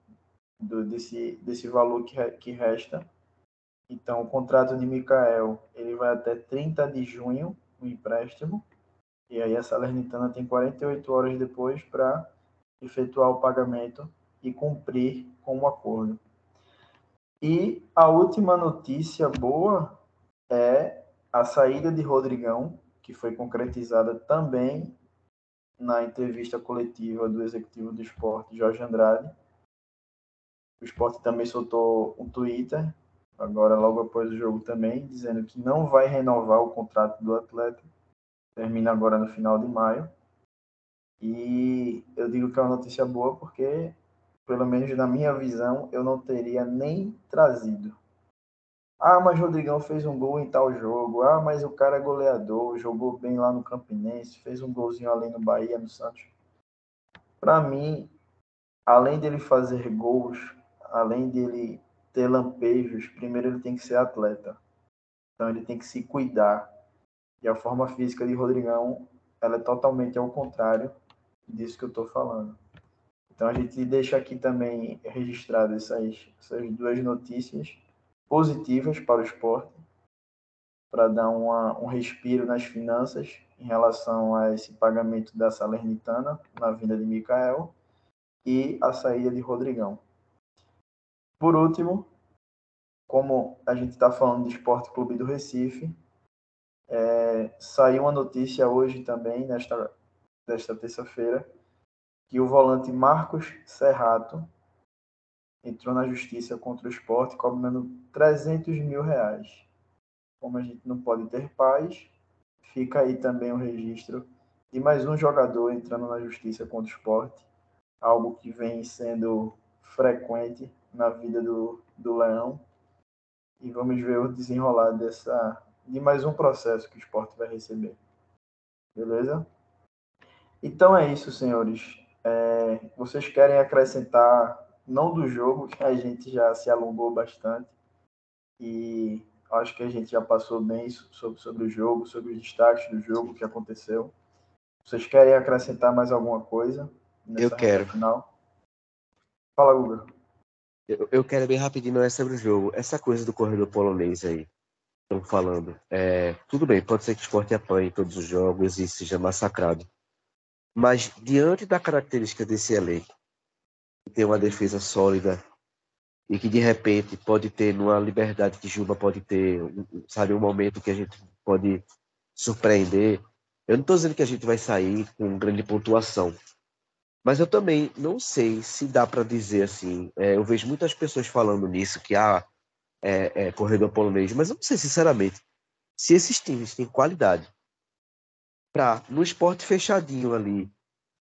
do, desse, desse valor que, que resta. Então, o contrato de Mikael ele vai até 30 de junho, o empréstimo, e aí a Salernitana tem 48 horas depois para efetuar o pagamento e cumprir com o acordo. E a última notícia boa é a saída de Rodrigão, que foi concretizada também na entrevista coletiva do executivo do esporte, Jorge Andrade. O esporte também soltou um Twitter, agora logo após o jogo também, dizendo que não vai renovar o contrato do atleta. Termina agora no final de maio. E eu digo que é uma notícia boa porque pelo menos na minha visão, eu não teria nem trazido. Ah, mas Rodrigão fez um gol em tal jogo. Ah, mas o cara é goleador, jogou bem lá no Campinense, fez um golzinho ali no Bahia, no Santos. Para mim, além dele fazer gols, além dele ter lampejos, primeiro ele tem que ser atleta. Então ele tem que se cuidar. E a forma física de Rodrigão, ela é totalmente ao contrário disso que eu estou falando. Então a gente deixa aqui também registrado essas, essas duas notícias positivas para o esporte, para dar uma, um respiro nas finanças em relação a esse pagamento da Salernitana na vinda de Mikael e a saída de Rodrigão. Por último, como a gente está falando de Esporte Clube do Recife, é, saiu uma notícia hoje também, nesta, desta terça-feira, que o volante Marcos Serrato entrou na justiça contra o esporte cobrando 300 mil reais. Como a gente não pode ter paz, fica aí também o registro de mais um jogador entrando na justiça contra o esporte, algo que vem sendo frequente na vida do, do Leão. E vamos ver o desenrolar dessa, de mais um processo que o esporte vai receber. Beleza? Então é isso, senhores. É, vocês querem acrescentar, não do jogo, que a gente já se alongou bastante, e acho que a gente já passou bem sobre, sobre o jogo, sobre os destaques do jogo, que aconteceu. Vocês querem acrescentar mais alguma coisa? Eu quero. Final? Fala, Guga. Eu, eu quero bem rapidinho, não é sobre o jogo. Essa coisa do corredor polonês aí, estão falando. É, tudo bem, pode ser que o esporte apanhe todos os jogos e seja massacrado. Mas diante da característica desse elenco, que tem uma defesa sólida e que de repente pode ter numa liberdade que Juba pode ter, sabe, um momento que a gente pode surpreender. Eu não estou dizendo que a gente vai sair com grande pontuação, mas eu também não sei se dá para dizer assim. É, eu vejo muitas pessoas falando nisso que há ah, é, é, corredor polonês, mas eu não sei sinceramente se esses times têm qualidade para no esporte fechadinho ali,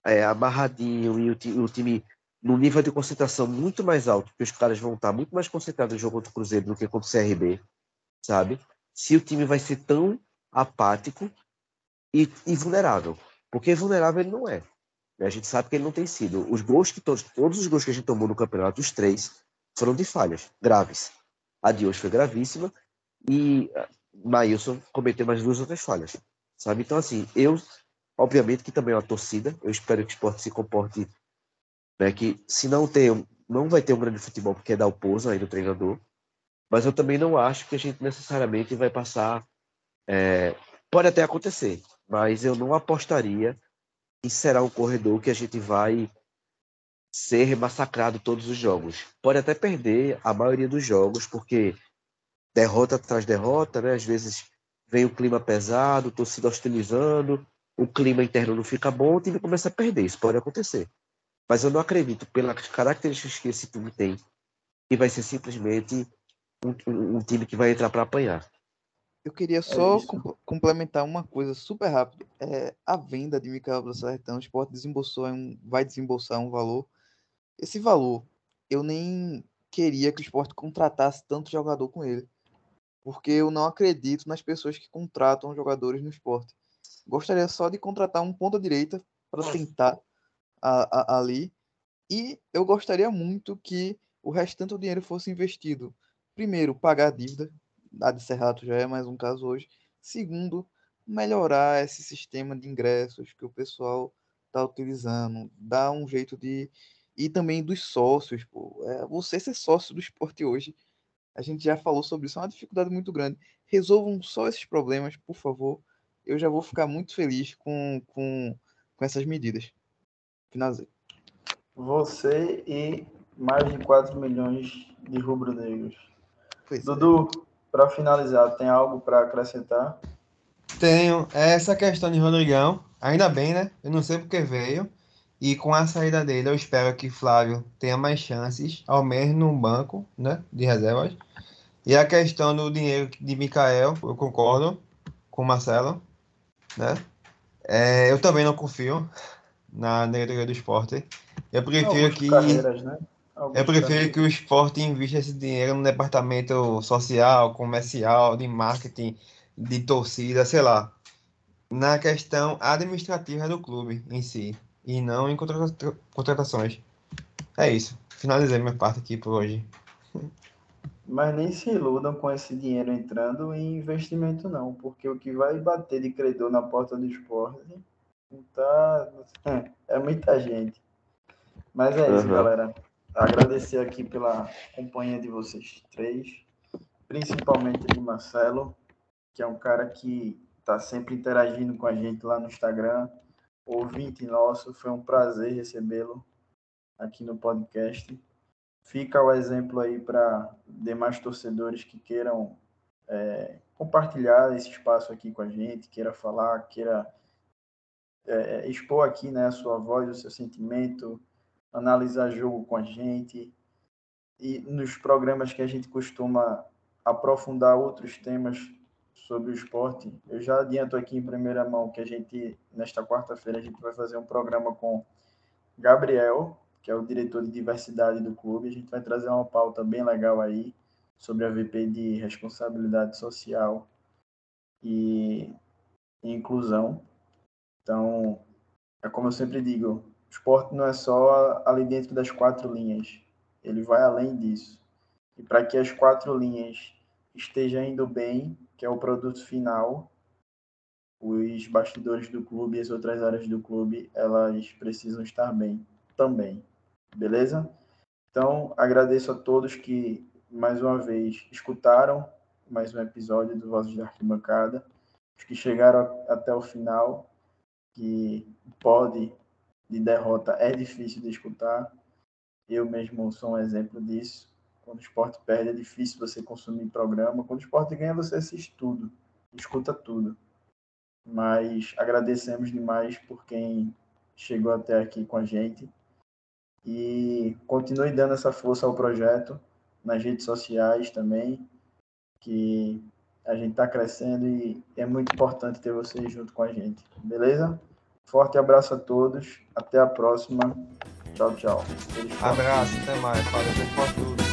é, amarradinho e o, o, time no nível de concentração muito mais alto, que os caras vão estar muito mais concentrados no jogo contra o Cruzeiro do que contra o CRB, sabe? Se o time vai ser tão apático e, e vulnerável, porque vulnerável ele não é. A gente sabe que ele não tem sido. Os gols que todos, todos os gols que a gente tomou no campeonato, os três, foram de falhas graves. A de hoje foi gravíssima e ah, Maílson cometeu mais duas outras falhas sabe? Então, assim, eu, obviamente que também é uma torcida, eu espero que o esporte se comporte, né, que se não tem, não vai ter um grande futebol porque é o pouso aí do treinador, mas eu também não acho que a gente necessariamente vai passar, é, pode até acontecer, mas eu não apostaria que será um corredor que a gente vai ser massacrado todos os jogos. Pode até perder a maioria dos jogos, porque derrota atrás derrota, né? Às vezes vem o clima pesado, torcida hostilizando, o clima interno não fica bom, o time começa a perder. Isso pode acontecer. Mas eu não acredito, pelas características que esse time tem, que vai ser simplesmente um, um, um time que vai entrar para apanhar. Eu queria é só é complementar uma coisa super rápido. É, a venda de Micael do Sertão, o Sport desembolsou um, vai desembolsar um valor. Esse valor, eu nem queria que o Sport contratasse tanto jogador com ele porque eu não acredito nas pessoas que contratam jogadores no esporte. Gostaria só de contratar um ponta direita para tentar a, a, ali e eu gostaria muito que o restante do dinheiro fosse investido. Primeiro, pagar a dívida, a de Serrato já é mais um caso hoje. Segundo, melhorar esse sistema de ingressos que o pessoal está utilizando, dar um jeito de e também dos sócios, pô. É, você ser sócio do esporte hoje a gente já falou sobre isso, é uma dificuldade muito grande. Resolvam só esses problemas, por favor. Eu já vou ficar muito feliz com, com, com essas medidas. Finalizei. Você e mais de 4 milhões de rubro-negros. É. Dudu, é. para finalizar, tem algo para acrescentar? Tenho. Essa questão de Rodrigão, ainda bem, né? Eu não sei porque veio. E com a saída dele, eu espero que Flávio tenha mais chances, ao menos no banco né, de reservas. E a questão do dinheiro de Mikael, eu concordo com o Marcelo. Né? É, eu também não confio na diretoria do esporte. Eu prefiro que. Né? Eu prefiro que o esporte invista esse dinheiro no departamento social, comercial, de marketing, de torcida, sei lá. Na questão administrativa do clube em si e não em contratações. É isso. Finalizei minha parte aqui por hoje. Mas nem se iludam com esse dinheiro entrando em investimento, não, porque o que vai bater de credor na porta do esporte tá... é muita gente. Mas é isso, uhum. galera. Agradecer aqui pela companhia de vocês três, principalmente de Marcelo, que é um cara que está sempre interagindo com a gente lá no Instagram ouvinte nosso. Foi um prazer recebê-lo aqui no podcast. Fica o exemplo aí para demais torcedores que queiram é, compartilhar esse espaço aqui com a gente, queira falar, queira é, expor aqui né, a sua voz, o seu sentimento, analisar jogo com a gente. E nos programas que a gente costuma aprofundar outros temas sobre o esporte, eu já adianto aqui em primeira mão que a gente, nesta quarta-feira, a gente vai fazer um programa com Gabriel, que é o diretor de diversidade do clube. A gente vai trazer uma pauta bem legal aí sobre a VP de responsabilidade social e inclusão. Então, é como eu sempre digo, o esporte não é só ali dentro das quatro linhas, ele vai além disso. E para que as quatro linhas estejam indo bem, que é o produto final, os bastidores do clube e as outras áreas do clube, elas precisam estar bem também. Beleza? Então, agradeço a todos que mais uma vez escutaram mais um episódio do Vozes da Arquibancada. Os que chegaram até o final, que pode de derrota é difícil de escutar. Eu mesmo sou um exemplo disso. Quando o esporte perde, é difícil você consumir programa. Quando o esporte ganha, você assiste tudo, escuta tudo. Mas agradecemos demais por quem chegou até aqui com a gente. E continue dando essa força ao projeto nas redes sociais também, que a gente está crescendo e é muito importante ter vocês junto com a gente. Beleza? Forte abraço a todos. Até a próxima. Tchau, tchau. Abraço, até mais. Valeu por tudo.